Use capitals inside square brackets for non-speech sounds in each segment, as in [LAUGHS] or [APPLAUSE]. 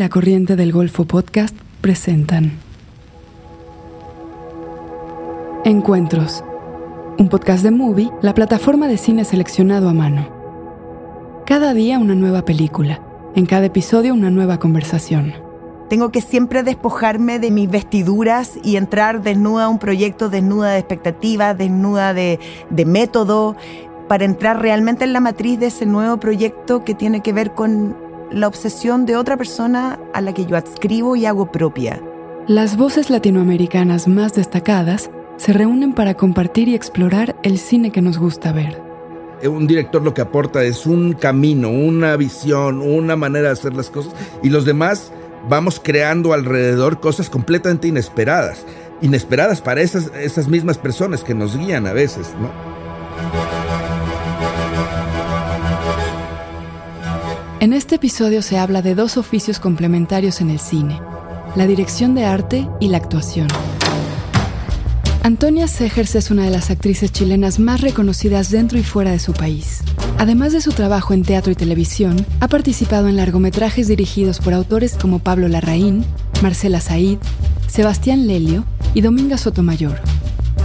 La Corriente del Golfo Podcast presentan Encuentros, un podcast de Movie, la plataforma de cine seleccionado a mano. Cada día una nueva película, en cada episodio una nueva conversación. Tengo que siempre despojarme de mis vestiduras y entrar desnuda a un proyecto, desnuda de expectativas, desnuda de, de método, para entrar realmente en la matriz de ese nuevo proyecto que tiene que ver con la obsesión de otra persona a la que yo adscribo y hago propia. Las voces latinoamericanas más destacadas se reúnen para compartir y explorar el cine que nos gusta ver. Un director lo que aporta es un camino, una visión, una manera de hacer las cosas y los demás vamos creando alrededor cosas completamente inesperadas. Inesperadas para esas, esas mismas personas que nos guían a veces, ¿no? En este episodio se habla de dos oficios complementarios en el cine, la dirección de arte y la actuación. Antonia Segers es una de las actrices chilenas más reconocidas dentro y fuera de su país. Además de su trabajo en teatro y televisión, ha participado en largometrajes dirigidos por autores como Pablo Larraín, Marcela Said, Sebastián Lelio y Dominga Sotomayor.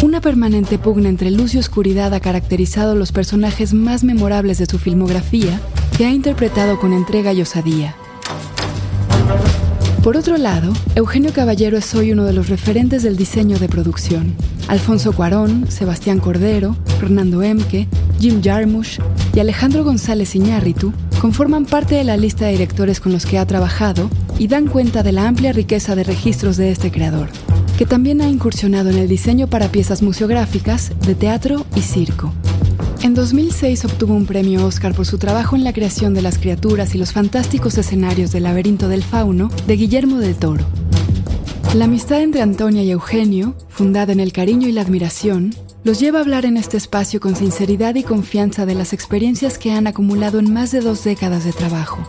Una permanente pugna entre luz y oscuridad ha caracterizado los personajes más memorables de su filmografía, que ha interpretado con entrega y osadía. Por otro lado, Eugenio Caballero es hoy uno de los referentes del diseño de producción. Alfonso Cuarón, Sebastián Cordero, Fernando Emke, Jim Jarmusch y Alejandro González Iñárritu conforman parte de la lista de directores con los que ha trabajado y dan cuenta de la amplia riqueza de registros de este creador, que también ha incursionado en el diseño para piezas museográficas, de teatro y circo. En 2006 obtuvo un premio Oscar por su trabajo en la creación de las criaturas y los fantásticos escenarios del laberinto del fauno de Guillermo del Toro. La amistad entre Antonia y Eugenio, fundada en el cariño y la admiración, los lleva a hablar en este espacio con sinceridad y confianza de las experiencias que han acumulado en más de dos décadas de trabajo.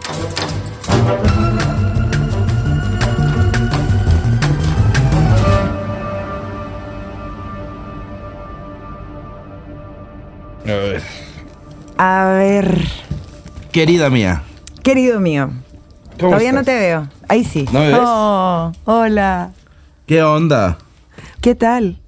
A ver. A ver, Querida mía. querido mío, ¿Cómo todavía no te veo. Ahí sí. ¿No me ves? Oh, hola. ¿Qué onda? ¿Qué tal?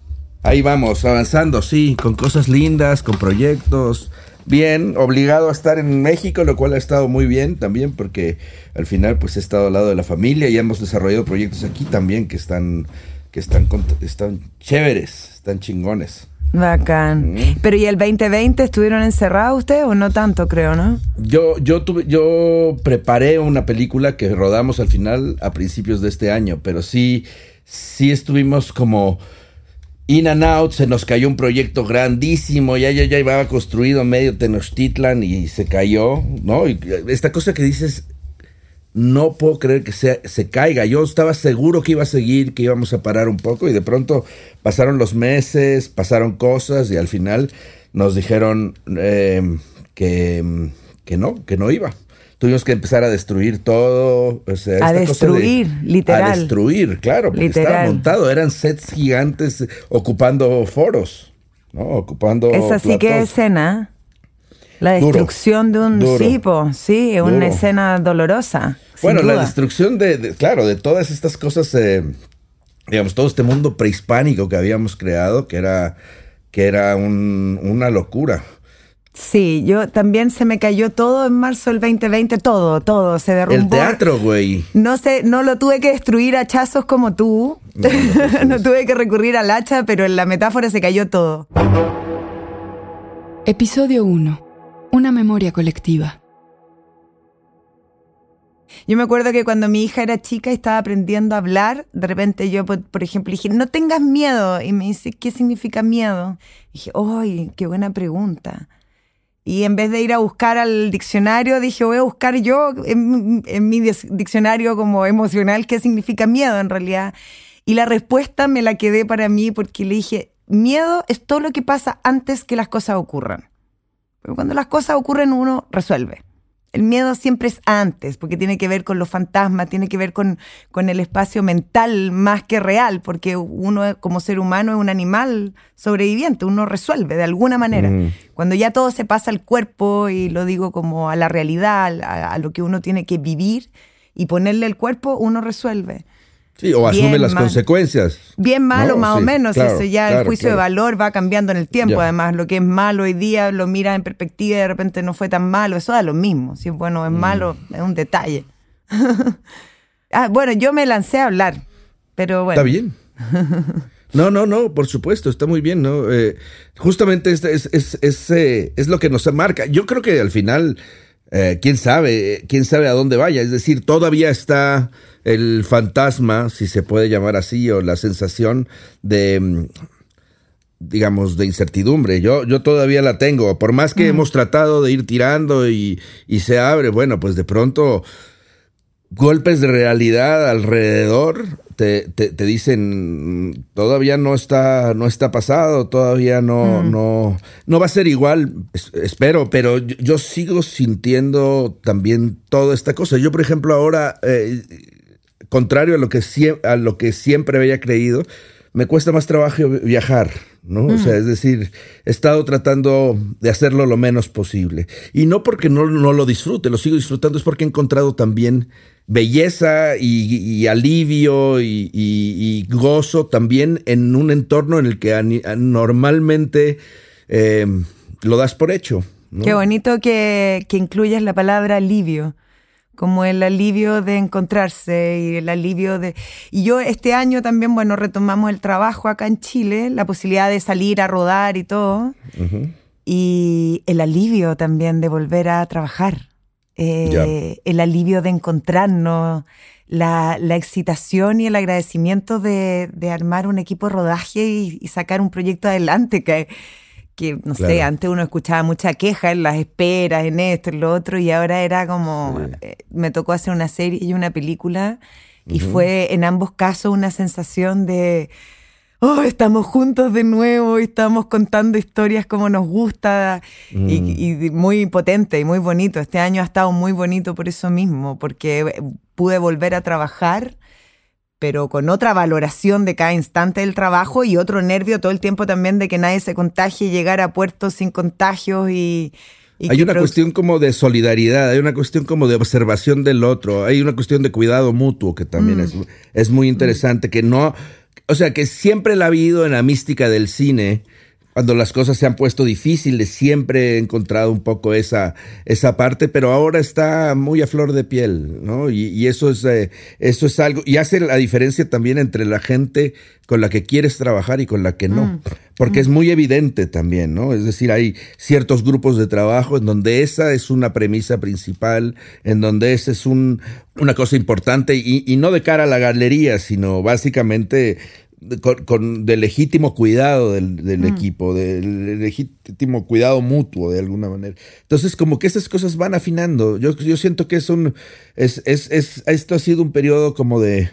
Ahí vamos, avanzando, sí, con cosas lindas, con proyectos. Bien, obligado a estar en México, lo cual ha estado muy bien también, porque al final pues he estado al lado de la familia y hemos desarrollado proyectos aquí también que están, que están, están chéveres, están chingones. Bacán. Pero ¿y el 2020 estuvieron encerrados ustedes o no tanto, creo, no? Yo, yo tuve, yo preparé una película que rodamos al final a principios de este año, pero sí, sí estuvimos como in and out, se nos cayó un proyecto grandísimo, ya, ya, ya iba construido medio Tenochtitlan y se cayó, ¿no? Y esta cosa que dices, no puedo creer que sea, se caiga. Yo estaba seguro que iba a seguir, que íbamos a parar un poco y de pronto pasaron los meses, pasaron cosas y al final nos dijeron eh, que, que no, que no iba. Tuvimos que empezar a destruir todo. o sea, A esta cosa de- destruir, literal. A destruir, claro, porque estaba Literal. montado. Eran sets gigantes ocupando foros, ¿no? Ocupando. Esa sí que platós. escena. La Duro. destrucción de un Duro. tipo, sí, es una Duro. escena dolorosa. Bueno, la destrucción de, de- claro, de todas estas cosas, eh, digamos, todo este mundo prehispánico que habíamos creado, que era, que era un- una locura. Sí, yo también se me cayó todo en marzo del 2020, todo, todo, se derrumbó. El teatro, güey. No sé, no lo tuve que destruir a hachazos como tú. No, no, [LAUGHS] no tuve que recurrir al hacha, pero en la metáfora se cayó todo. Episodio 1. Una memoria colectiva. Yo me acuerdo que cuando mi hija era chica y estaba aprendiendo a hablar, de repente yo, por, ejemplo, dije, no tengas miedo. Y me dice, ¿qué significa miedo? Y dije, ¡ay, qué buena pregunta! Y en vez de ir a buscar al diccionario, dije, voy a buscar yo en, en mi diccionario como emocional qué significa miedo en realidad. Y la respuesta me la quedé para mí porque le dije, miedo es todo lo que pasa antes que las cosas ocurran. Pero cuando las cosas ocurren uno resuelve. El miedo siempre es antes, porque tiene que ver con los fantasmas, tiene que ver con, con el espacio mental más que real, porque uno como ser humano es un animal sobreviviente, uno resuelve de alguna manera. Mm. Cuando ya todo se pasa al cuerpo, y lo digo como a la realidad, a, a lo que uno tiene que vivir, y ponerle el cuerpo, uno resuelve. Sí, o asume las consecuencias. Bien malo, más o menos. eso ya el juicio de valor va cambiando en el tiempo. Además, lo que es malo hoy día lo miras en perspectiva y de repente no fue tan malo. Eso da lo mismo. Si es bueno o es mm. malo, es un detalle. [LAUGHS] ah, bueno, yo me lancé a hablar, pero bueno. Está bien. No, no, no, por supuesto, está muy bien, ¿no? Eh, justamente es, es, es, es, eh, es lo que nos marca. Yo creo que al final eh, quién sabe, quién sabe a dónde vaya. Es decir, todavía está el fantasma, si se puede llamar así, o la sensación de, mm, digamos, de incertidumbre. Yo, yo todavía la tengo. Por más que mm. hemos tratado de ir tirando y, y se abre, bueno, pues de pronto golpes de realidad alrededor te, te, dicen todavía no está no está pasado todavía no mm. no no va a ser igual espero pero yo, sigo sintiendo también toda esta cosa yo por ejemplo ahora eh, contrario a lo que a lo que siempre había creído me cuesta más trabajo viajar, ¿no? O sea, es decir, he estado tratando de hacerlo lo menos posible. Y no porque no, no lo disfrute, lo sigo disfrutando, es porque he encontrado también belleza y, alivio y, gozo también en un entorno en el que normalmente eh, lo das por hecho. Qué bonito que, que incluyas la palabra alivio como el alivio de encontrarse y el alivio de... Y yo este año también, bueno, retomamos el trabajo acá en Chile, la posibilidad de salir a rodar y todo, y el alivio también de volver a trabajar. Eh, el alivio de encontrarnos, la, excitación y el agradecimiento de, armar un equipo de rodaje y, sacar un proyecto adelante que, que no sé, antes uno escuchaba mucha queja en las esperas, en esto, en lo otro, y ahora era como, eh, me tocó hacer una serie y una película, y fue en ambos casos una sensación de oh, estamos juntos de nuevo y estamos contando historias como nos gusta y, mm. muy potente y muy bonito. Este año ha estado muy bonito por eso mismo, porque pude volver a trabajar pero con otra valoración de cada instante del trabajo y otro nervio todo el tiempo también de que nadie se contagie y llegar a puertos sin contagios y, hay una cuestión como de solidaridad, hay una cuestión como de observación del otro, hay una cuestión de cuidado mutuo que también mm. es, es, muy interesante, que no, o sea, que siempre la ha habido en la mística del cine, cuando las cosas se han puesto difíciles, siempre he encontrado un poco esa, esa parte, pero ahora está muy a flor de piel, ¿no? Y, eso, es, eh, eso es algo, y hace la diferencia también entre la gente con la que quieres trabajar y con la que no, mm. porque es muy evidente también, ¿no? Es decir, hay ciertos grupos de trabajo en donde esa es una premisa principal, en donde esa es un, una cosa importante y, y no de cara a la galería, sino básicamente con, de legítimo cuidado del, mm. equipo, del legítimo cuidado mutuo de alguna manera. Entonces, como que esas cosas van afinando. Yo, yo siento que es un, es, es, es, esto ha sido un periodo como de,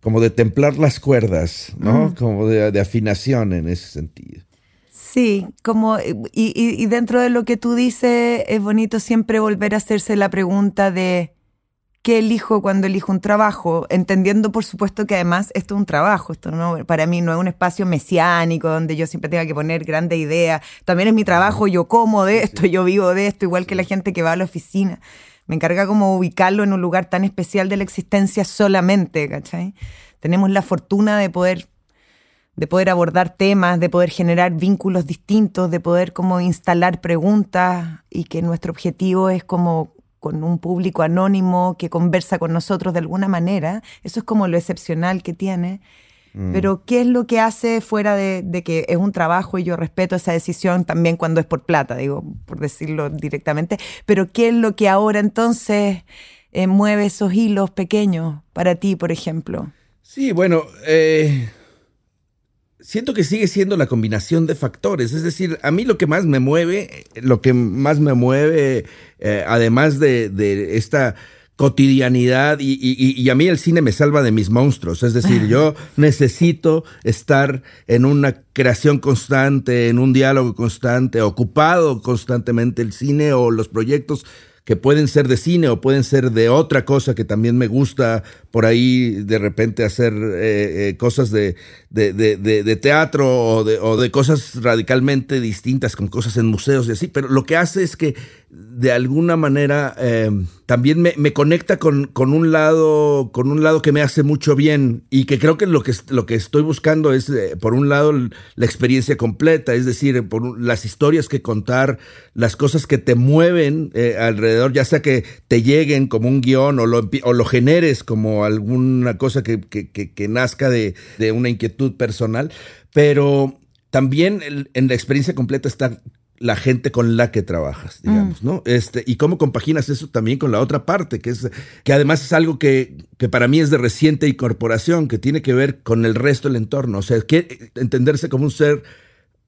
como de templar las cuerdas, ¿no? Mm. Como de, de, afinación en ese sentido. Sí, como, y, y dentro de lo que tú dices, es bonito siempre volver a hacerse la pregunta de, qué elijo cuando elijo un trabajo, entendiendo por supuesto que además esto es un trabajo, esto no para mí no es un espacio mesiánico donde yo siempre tenga que poner grandes ideas, también es mi trabajo, yo como de esto, yo vivo de esto, igual que la gente que va a la oficina. Me encarga como ubicarlo en un lugar tan especial de la existencia solamente, ¿cachai? Tenemos la fortuna de poder de poder abordar temas, de poder generar vínculos distintos, de poder como instalar preguntas y que nuestro objetivo es como con un público anónimo que conversa con nosotros de alguna manera. Eso es como lo excepcional que tiene. Mm. Pero ¿qué es lo que hace fuera de, que es un trabajo y yo respeto esa decisión también cuando es por plata, digo, por decirlo directamente? Pero ¿qué es lo que ahora entonces eh, mueve esos hilos pequeños para ti, por ejemplo? Sí, bueno, eh, siento que sigue siendo la combinación de factores. Es decir, a mí lo que más me mueve, lo que más me mueve, eh, además de, esta cotidianidad y, a mí el cine me salva de mis monstruos. Es decir, yo [LAUGHS] necesito estar en una creación constante, en un diálogo constante, ocupado constantemente el cine o los proyectos que pueden ser de cine o pueden ser de otra cosa que también me gusta por ahí de repente hacer eh, eh, cosas de, de, teatro o de, o de cosas radicalmente distintas con cosas en museos y así, pero lo que hace es que de alguna manera eh, también me, conecta con, con, un lado, con un lado que me hace mucho bien y que creo que lo que, lo que estoy buscando es, eh, por un lado, la experiencia completa, es decir, por las historias que contar, las cosas que te mueven eh, alrededor, ya sea que te lleguen como un guion o lo, o lo generes como alguna cosa que, que, que nazca de, de, una inquietud personal, pero también en la experiencia completa está la gente con la que trabajas, digamos, mm. ¿no? Este, y cómo compaginas eso también con la otra parte, que es, que además es algo que, que para mí es de reciente incorporación, que tiene que ver con el resto del entorno. O sea, que entenderse como un ser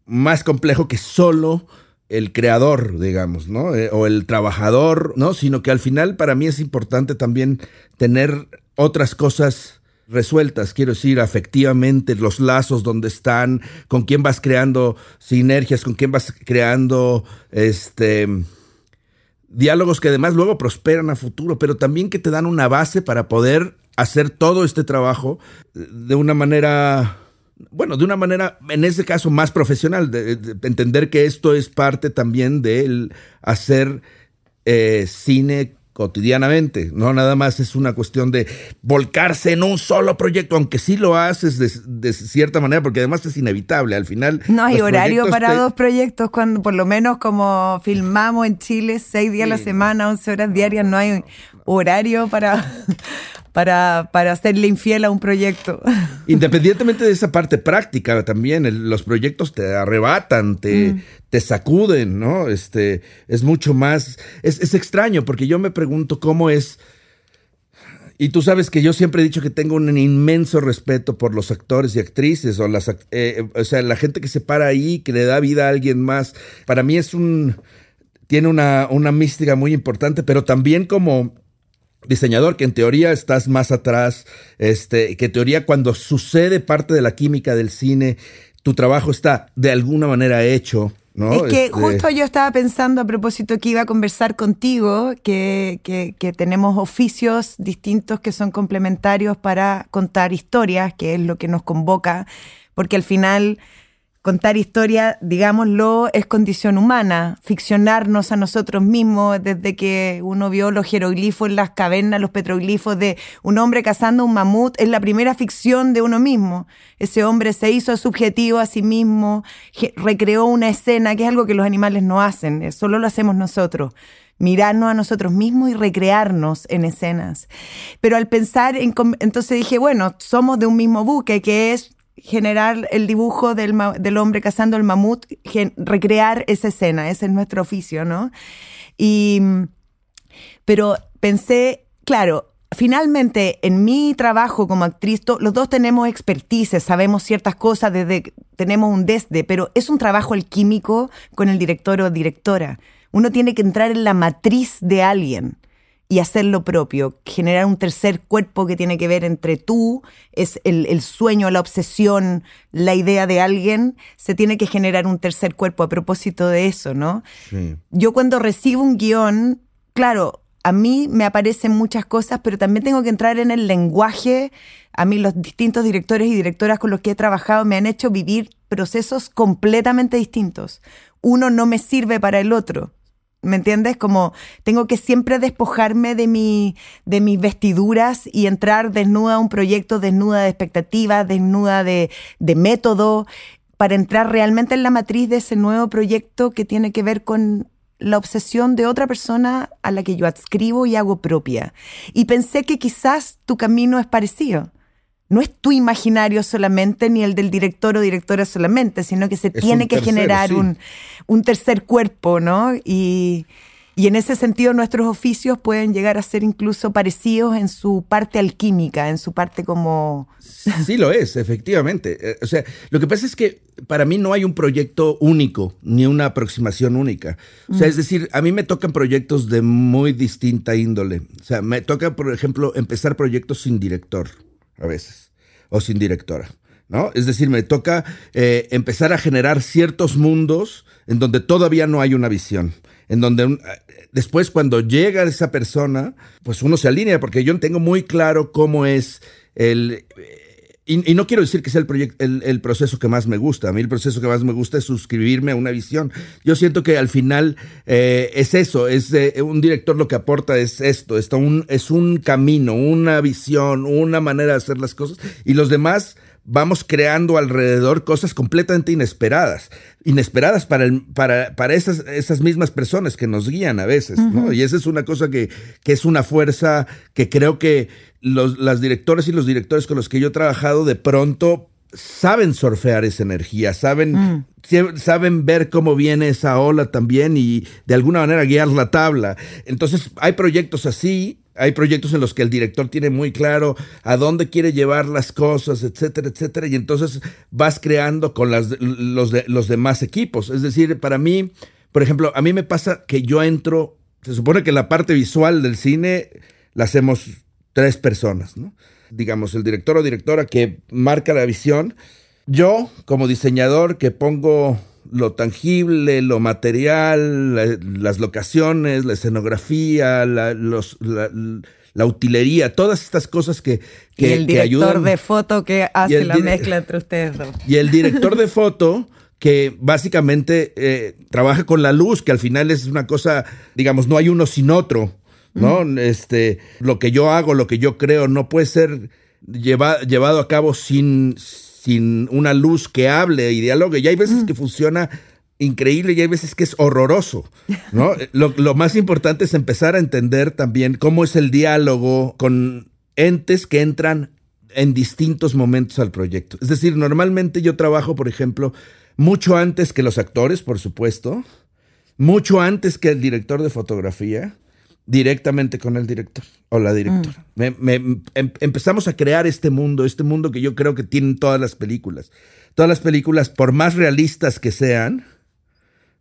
más complejo que solo el creador, digamos, ¿no? Eh, o el trabajador, ¿no? Sino que al final para mí es importante también tener otras cosas resueltas, quiero decir, afectivamente, los lazos donde están, con quién vas creando sinergias, con quién vas creando este diálogos que además luego prosperan a futuro, pero también que te dan una base para poder hacer todo este trabajo de una manera bueno, de una manera, en ese caso, más profesional, de, entender que esto es parte también del hacer eh, cine cotidianamente, no nada más es una cuestión de volcarse en un solo proyecto, aunque sí lo haces de, cierta manera, porque además es inevitable, al final... No hay horario para dos proyectos, cuando por lo menos como filmamos en Chile, seis días a la semana, once horas diarias, no hay horario para, para, para hacerle infiel a un proyecto. [LAUGHS] Independientemente de esa parte práctica, también los proyectos te arrebatan, te, mm. te sacuden, ¿no? Este, es mucho más, es, es extraño porque yo me pregunto cómo es... Y tú sabes que yo siempre he dicho que tengo un inmenso respeto por los actores y actrices, o, las, eh, o sea, la gente que se para ahí, que le da vida a alguien más. Para mí es un. Tiene una, una mística muy importante, pero también como diseñador que en teoría estás más atrás, este, que en teoría cuando sucede parte de la química del cine, tu trabajo está de alguna manera hecho. ¿no? Es que este, justo yo estaba pensando a propósito que iba a conversar contigo, que, que, que, tenemos oficios distintos que son complementarios para contar historias, que es lo que nos convoca, porque al final contar historia, digámoslo, es condición humana, ficcionarnos a nosotros mismos desde que uno vio los jeroglifos en las cavernas, los petroglifos de un hombre cazando un mamut, es la primera ficción de uno mismo. Ese hombre se hizo subjetivo a sí mismo, recreó una escena, que es algo que los animales no hacen, eh, solo lo hacemos nosotros mirarnos a nosotros mismos y recrearnos en escenas. Pero al pensar en, entonces dije, bueno, somos de un mismo buque, que es generar el dibujo del, del hombre cazando el mamut, recrear esa escena, ese es nuestro oficio, ¿no? Y, pero pensé, claro, finalmente en mi trabajo como actriz, los dos tenemos expertise, sabemos ciertas cosas, desde, tenemos un desde, pero es un trabajo alquímico con el director o directora. Uno tiene que entrar en la matriz de alguien y hacer lo propio, generar un tercer cuerpo que tiene que ver entre tú, es el, sueño, la obsesión, la idea de alguien, se tiene que generar un tercer cuerpo a propósito de eso, ¿no? Yo cuando recibo un guion, claro, a mí me aparecen muchas cosas, pero también tengo que entrar en el lenguaje. A mí los distintos directores y directoras con los que he trabajado me han hecho vivir procesos completamente distintos. Uno no me sirve para el otro. ¿Me entiendes? Como tengo que siempre despojarme de, mi, de mis vestiduras y entrar desnuda a un proyecto, desnuda de expectativas, desnuda de, de método, para entrar realmente en la matriz de ese nuevo proyecto que tiene que ver con la obsesión de otra persona a la que yo adscribo y hago propia. Y pensé que quizás tu camino es parecido no es tu imaginario solamente, ni el del director o directora solamente, sino que se tiene que generar un, un, tercer cuerpo, ¿no? Y, y, en ese sentido nuestros oficios pueden llegar a ser incluso parecidos en su parte alquímica, en su parte como... Sí lo es, efectivamente. Eh, o sea, lo que pasa es que para mí no hay un proyecto único, ni una aproximación única. O sea, mm. es decir, a mí me tocan proyectos de muy distinta índole. O sea, me toca, por ejemplo, empezar proyectos sin director a veces, o sin directora. ¿No? Es decir, me toca eh, empezar a generar ciertos mundos en donde todavía no hay una visión, en donde eh, después cuando llega esa persona, pues uno se alinea, porque yo tengo muy claro cómo es el, y, no quiero decir que sea el, proyecto, el, proceso que más me gusta. A mí el proceso que más me gusta es suscribirme a una visión. Yo siento que al final eh, es eso, es eh, un director lo que aporta es esto, está un, es un camino, una visión, una manera de hacer las cosas y los demás vamos creando alrededor cosas completamente inesperadas, inesperadas para, el, para, para esas, esas mismas personas que nos guían a veces, ¿no? Y esa es una cosa que, que es una fuerza que creo que los las directores y los directores con los que yo he trabajado de pronto saben surfear esa energía, saben, mm. saben ver cómo viene esa ola también y de alguna manera guiar la tabla. Entonces hay proyectos así hay proyectos en los que el director tiene muy claro a dónde quiere llevar las cosas, etcétera, etcétera, y entonces vas creando con las, los, los demás equipos. Es decir, para mí, por ejemplo, a mí me pasa que yo entro, se supone que la parte visual del cine la hacemos tres personas, ¿no? Digamos, el director o directora que marca la visión, yo como diseñador que pongo lo tangible, lo material, las locaciones, la escenografía, la, los, la, utilería, todas estas cosas que, que, y el director de foto que hace la mezcla entre ustedes dos. [LAUGHS] Y el director de foto que básicamente eh, trabaja con la luz, que al final es una cosa, digamos, no hay uno sin otro, ¿no? Este, lo que yo hago, lo que yo creo, no puede ser llevado a cabo sin sin una luz que hable y dialogue. Y hay veces mm. que funciona increíble y hay veces que es horroroso, ¿no? [LAUGHS] lo, más importante es empezar a entender también cómo es el diálogo con entes que entran en distintos momentos al proyecto. Es decir, normalmente yo trabajo, por ejemplo, mucho antes que los actores, por supuesto, mucho antes que el director de fotografía, directamente con el director o la directora. Mm. Em, empezamos a crear este mundo, este mundo que yo creo que tienen todas las películas. Todas las películas, por más realistas que sean,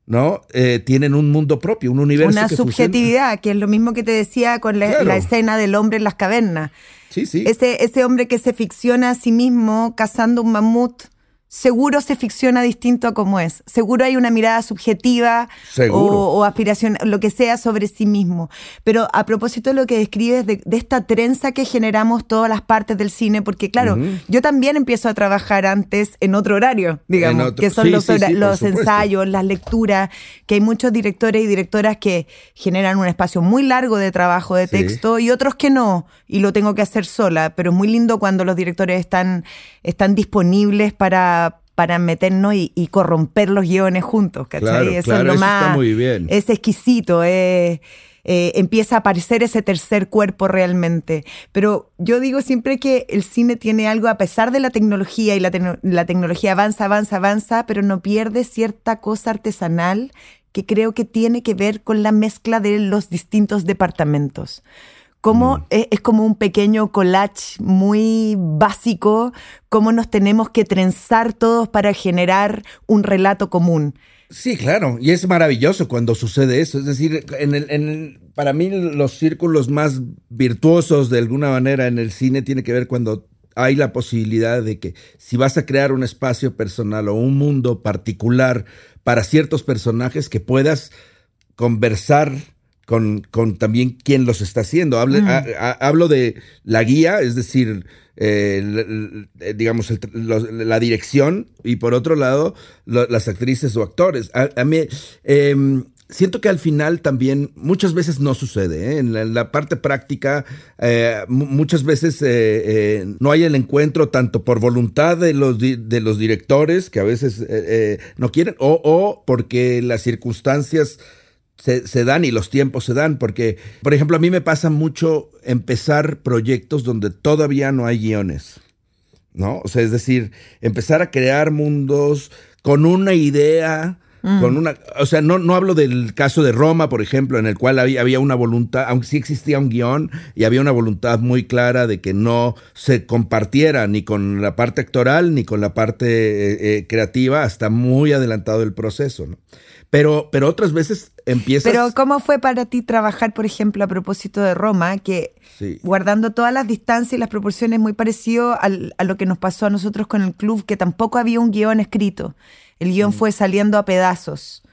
¿no? Eh, tienen un mundo propio, un universo. Una subjetividad, que es lo mismo que te decía con la, escena del hombre en las cavernas. Sí, sí. Ese, ese hombre que se ficciona a sí mismo cazando un mamut seguro se ficciona distinto a como es. Seguro hay una mirada subjetiva o, aspiración, lo que sea sobre sí mismo. Pero a propósito de lo que describes de, esta trenza que generamos todas las partes del cine, porque claro, yo también empiezo a trabajar antes en otro horario, digamos, que son los, los ensayos, las lecturas, que hay muchos directores y directoras que generan un espacio muy largo de trabajo de texto y otros que no, y lo tengo que hacer sola, pero es muy lindo cuando los directores están, están disponibles para para meternos y, corromper los guiones juntos, ¿cachai? eso es lo más. muy bien. Es exquisito, eh, empieza a aparecer ese tercer cuerpo realmente. Pero yo digo siempre que el cine tiene algo, a pesar de la tecnología y la, la tecnología avanza, avanza, avanza, pero no pierde cierta cosa artesanal que creo que tiene que ver con la mezcla de los distintos departamentos cómo mm. es, como un pequeño collage muy básico, cómo nos tenemos que trenzar todos para generar un relato común. Sí, claro, y es maravilloso cuando sucede eso. Es decir, en para mí los círculos más virtuosos de alguna manera en el cine tiene que ver cuando hay la posibilidad de que si vas a crear un espacio personal o un mundo particular para ciertos personajes que puedas conversar con, con también quién los está haciendo. Mm. hablo de la guía, es decir, eh, digamos, la dirección y por otro lado, las actrices o actores. A, mí, em, siento que al final también muchas veces no sucede. ¿eh? En, la, parte práctica, eh, muchas veces no hay el encuentro tanto por voluntad de los, de los directores, que a veces no quieren, o, o porque las circunstancias se, dan y los tiempos se dan, porque, por ejemplo, a mí me pasa mucho empezar proyectos donde todavía no hay guiones, ¿no? O sea, es decir, empezar a crear mundos con una idea, mm. con una, o sea, no, no hablo del caso de Roma, por ejemplo, en el cual había, había, una voluntad, aunque sí existía un guion y había una voluntad muy clara de que no se compartiera ni con la parte actoral ni con la parte eh, eh, creativa hasta muy adelantado el proceso, ¿no? Pero, pero otras veces empiezas... Pero ¿cómo fue para ti trabajar, por ejemplo, a propósito de Roma, que guardando todas las distancias y las proporciones muy parecido a lo que nos pasó a nosotros con el club, que tampoco había un guion escrito. El guion mm. fue saliendo a pedazos.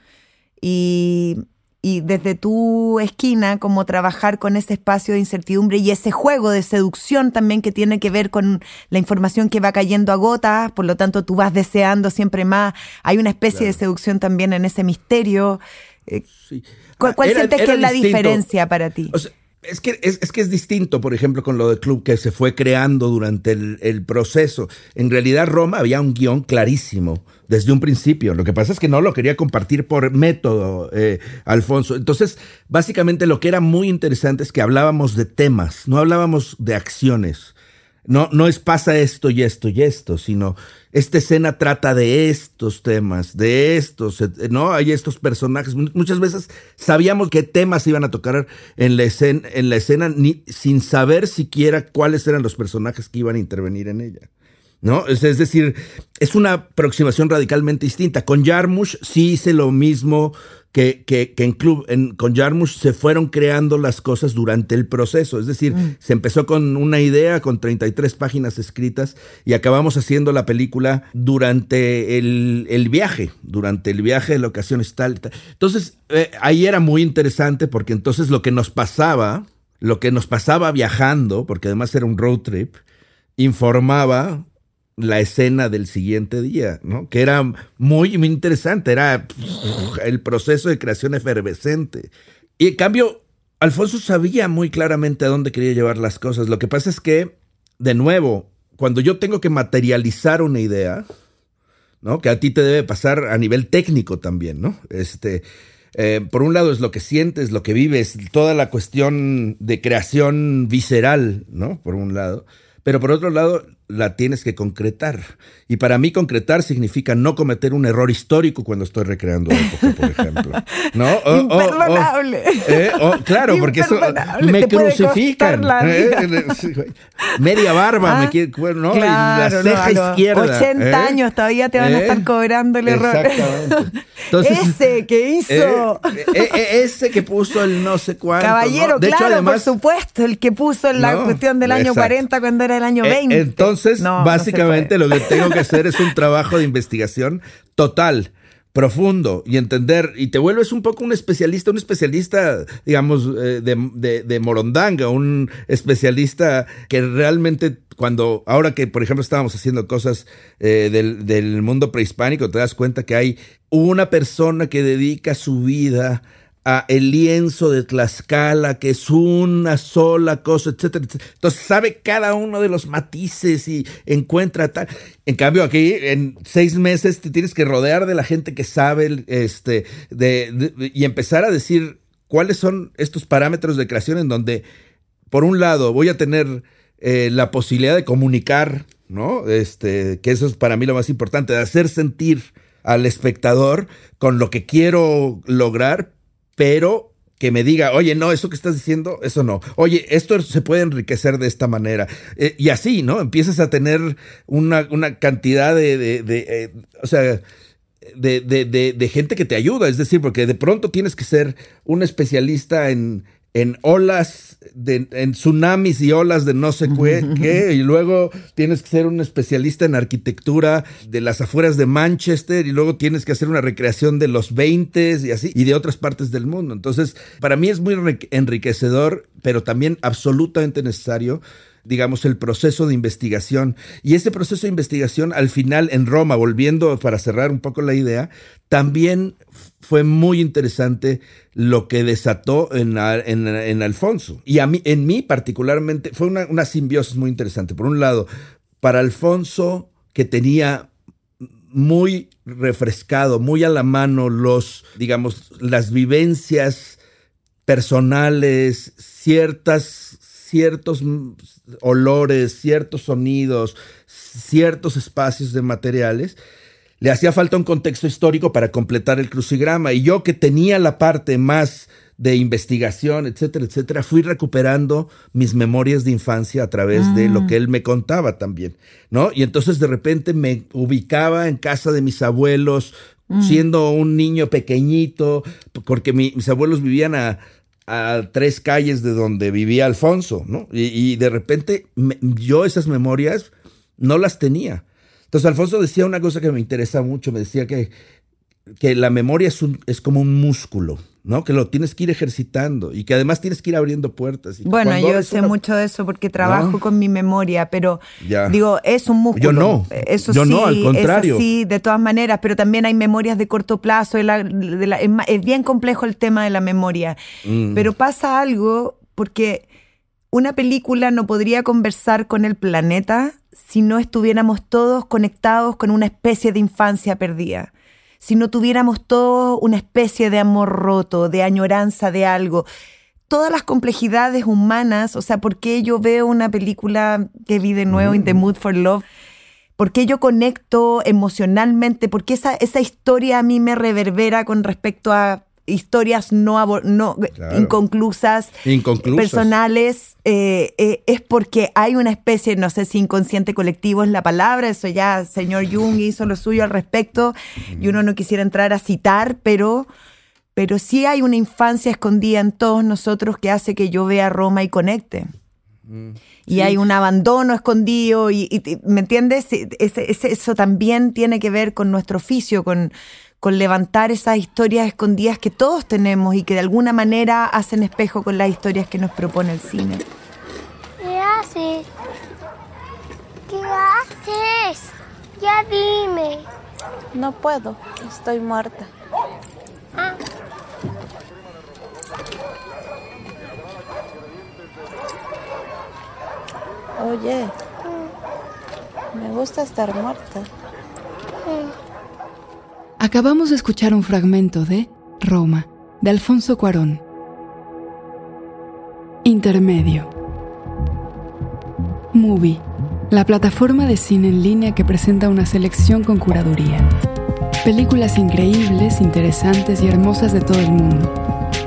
Y, y desde tu esquina, como trabajar con ese espacio de incertidumbre y ese juego de seducción también que tiene que ver con la información que va cayendo a gotas, por lo tanto tú vas deseando siempre más. Hay una especie de seducción también en ese misterio. Eh, ¿Cuál, sientes que es la diferencia para ti? es que es, que es distinto, por ejemplo, con lo del club que se fue creando durante el, proceso. En realidad, Roma había un guion clarísimo desde un principio. Lo que pasa es que no lo quería compartir por método, eh, Alfonso. Entonces, básicamente lo que era muy interesante es que hablábamos de temas, no hablábamos de acciones. No, no es pasa esto y esto y esto, sino esta escena trata de estos temas, de estos, ¿no? Hay estos personajes. Muchas veces sabíamos qué temas iban a tocar en la escena, en la escena ni, sin saber siquiera cuáles eran los personajes que iban a intervenir en ella. ¿No? Es, es decir, es una aproximación radicalmente distinta. Con Jarmusch sí hice lo mismo que, que, en Club, en, con Jarmusch se fueron creando las cosas durante el proceso. Es decir, mm. se empezó con una idea, con 33 páginas escritas, y acabamos haciendo la película durante el, el viaje, durante el viaje de la ocasión tal. tal. Entonces, eh, ahí era muy interesante porque entonces lo que nos pasaba, lo que nos pasaba viajando, porque además era un road trip, informaba la escena del siguiente día, ¿no? Que era muy, muy interesante, era el proceso de creación efervescente. Y en cambio, Alfonso sabía muy claramente a dónde quería llevar las cosas. Lo que pasa es que, de nuevo, cuando yo tengo que materializar una idea, ¿no? Que a ti te debe pasar a nivel técnico también, ¿no? Este, eh, por un lado es lo que sientes, lo que vives, toda la cuestión de creación visceral, ¿no? Por un lado. Pero por otro lado, la tienes que concretar. Y para mí concretar significa no cometer un error histórico cuando estoy recreando época, por ejemplo. ¿No? Imperdonable. ¿eh? claro, porque eso me crucifican. ¿eh? Media barba, me ah, quiere, ¿no? la ceja izquierda. 80 ¿eh? años todavía te van a estar cobrando el error. Exactamente. [LAUGHS] ese que hizo. ese que puso el no sé cuánto. Caballero, de claro, hecho, por supuesto, el que puso la cuestión del año 40 cuando era el año 20. Entonces, entonces, básicamente lo que tengo que hacer es un [LAUGHS] trabajo de investigación total profundo y entender, y te vuelves un poco un especialista, un especialista, digamos, eh, de, morondanga, un especialista que realmente cuando, ahora que por ejemplo estábamos haciendo cosas eh, del, del mundo prehispánico, te das cuenta que hay una persona que dedica su vida a el lienzo de Tlaxcala, que es una sola cosa, etcétera, Entonces sabe cada uno de los matices y encuentra tal. En cambio, aquí en seis meses te tienes que rodear de la gente que sabe este, de, y empezar a decir cuáles son estos parámetros de creación en donde, por un lado, voy a tener eh, la posibilidad de comunicar, ¿no? Este, que eso es para mí lo más importante, de hacer sentir al espectador con lo que quiero lograr, pero que me diga, oye, no, eso que estás diciendo, eso no. Oye, esto se puede enriquecer de esta manera. Eh, y así, ¿no? Empiezas a tener una, una cantidad de, de, eh, o sea, de, de, gente que te ayuda. Es decir, porque de pronto tienes que ser un especialista en, en olas, de, en tsunamis y olas de no sé qué, y luego tienes que ser un especialista en arquitectura de las afueras de Manchester, y luego tienes que hacer una recreación de los 20 y así, y de otras partes del mundo. Entonces, para mí es muy enriquecedor, pero también absolutamente necesario digamos, el proceso de investigación. Y ese proceso de investigación, al final, en Roma, volviendo para cerrar un poco la idea, también fue muy interesante lo que desató en, en, Alfonso. Y a mí, en mí particularmente, fue una, una simbiosis muy interesante. Por un lado, para Alfonso, que tenía muy refrescado, muy a la mano los, digamos, las vivencias personales, ciertas, ciertos olores, ciertos sonidos, ciertos espacios de materiales, le hacía falta un contexto histórico para completar el crucigrama. Y yo que tenía la parte más de investigación, etcétera, etcétera, fui recuperando mis memorias de infancia a través de lo mm. que él me contaba también, ¿no? Y entonces de repente me ubicaba en casa de mis abuelos, mm. siendo un niño pequeñito, porque mis abuelos vivían a, tres calles de donde vivía Alfonso, ¿no? Y, de repente yo esas memorias no las tenía. Entonces Alfonso decía una cosa que me interesa mucho, me decía que, que la memoria es, es como un músculo, ¿no? Que lo tienes que ir ejercitando y que además tienes que ir abriendo puertas. Y Bueno, yo sé una- mucho de eso porque trabajo No. con mi memoria, pero Ya. digo, es un músculo. Yo no. Eso Yo sí, no, al contrario. Es así, de todas maneras, pero también hay memorias de corto plazo. de la- de la- es, ma- es bien complejo el tema de la memoria. Mm. Pero pasa algo porque una película no podría conversar con el planeta si no estuviéramos todos conectados con una especie de infancia perdida. Si no tuviéramos todos una especie de amor roto, de añoranza de algo. Todas las complejidades humanas, o sea, ¿por qué yo veo una película que vi de nuevo, In the Mood for Love? ¿Por qué yo conecto emocionalmente? ¿Por qué esa, esa historia a mí me reverbera con respecto a historias no, Claro. inconclusas, Inconclusas. personales? Eh, eh, es porque hay una especie, no sé si inconsciente colectivo es la palabra, eso ya señor Jung hizo lo suyo al respecto y uno no quisiera entrar a citar, pero, pero sí hay una infancia escondida en todos nosotros que hace que yo vea Roma y conecte y hay un abandono escondido y, y- ¿me entiendes? Ese- ese- eso también tiene que ver con nuestro oficio, con, con levantar esas historias escondidas que todos tenemos y que de alguna manera hacen espejo con las historias que nos propone el cine. ¿Qué haces? ¿Qué haces? Ya dime. No puedo, estoy muerta. Ah, Oye, me gusta estar muerta. Acabamos de escuchar un fragmento de Roma, de Alfonso Cuarón. Intermedio. Movie, la plataforma de cine en línea que presenta una selección con curaduría. Películas increíbles, interesantes y hermosas de todo el mundo.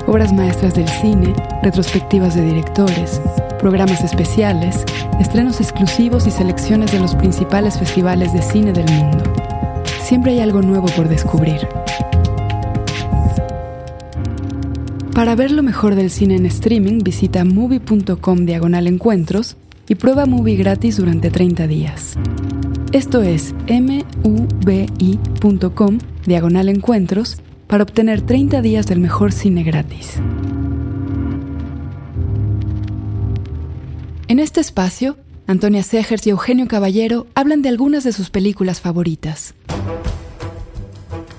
Obras maestras del cine, retrospectivas de directores, programas especiales, estrenos exclusivos y selecciones de los principales festivales de cine del mundo. Siempre hay algo nuevo por descubrir. Para ver lo mejor del cine en streaming, visita movie.com diagonal encuentros y prueba movie gratis durante 30 días. Esto es mubi.com diagonal encuentros para obtener 30 días del mejor cine gratis. En este espacio, Antonia Segers y Eugenio Caballero hablan de algunas de sus películas favoritas.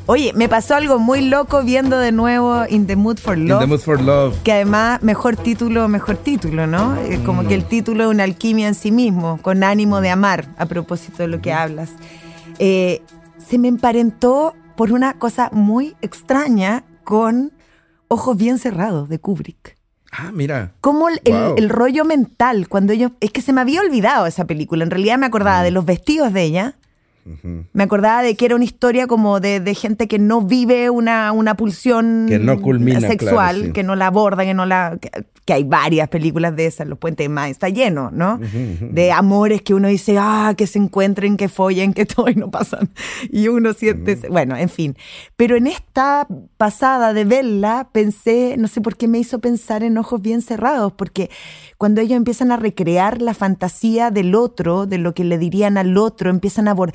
Oye, me pasó algo muy loco viendo de nuevo In the Mood for In Love. the Mood for Love. Que además, mejor título, mejor título, ¿no? Eh, Como que el título es una alquimia en sí mismo, con ánimo de amar, a propósito de lo que hablas. Eh, se me emparentó por una cosa muy extraña con Ojos bien cerrados de Kubrick. Ah, mira. Como el, el- Wow. el rollo mental, cuando ellos. Es que se me había olvidado esa película. En realidad me acordaba de los vestidos de ella. Me acordaba de que era una historia como de, de gente que no vive una, una pulsión Que no culmina, sexual, claro, sí. que no la aborda, que no la. Que, que hay varias películas de esas, Los Puentes de Más, está lleno, ¿no? De amores que uno dice, ah, que se encuentren, que follen, que todo [LAUGHS] y no pasan. Y uno siente. Bueno, en fin. Pero en esta pasada de verla, pensé, no sé por qué me hizo pensar en ojos bien cerrados, porque cuando ellos empiezan a recrear la fantasía del otro, de lo que le dirían al otro, empiezan a abordar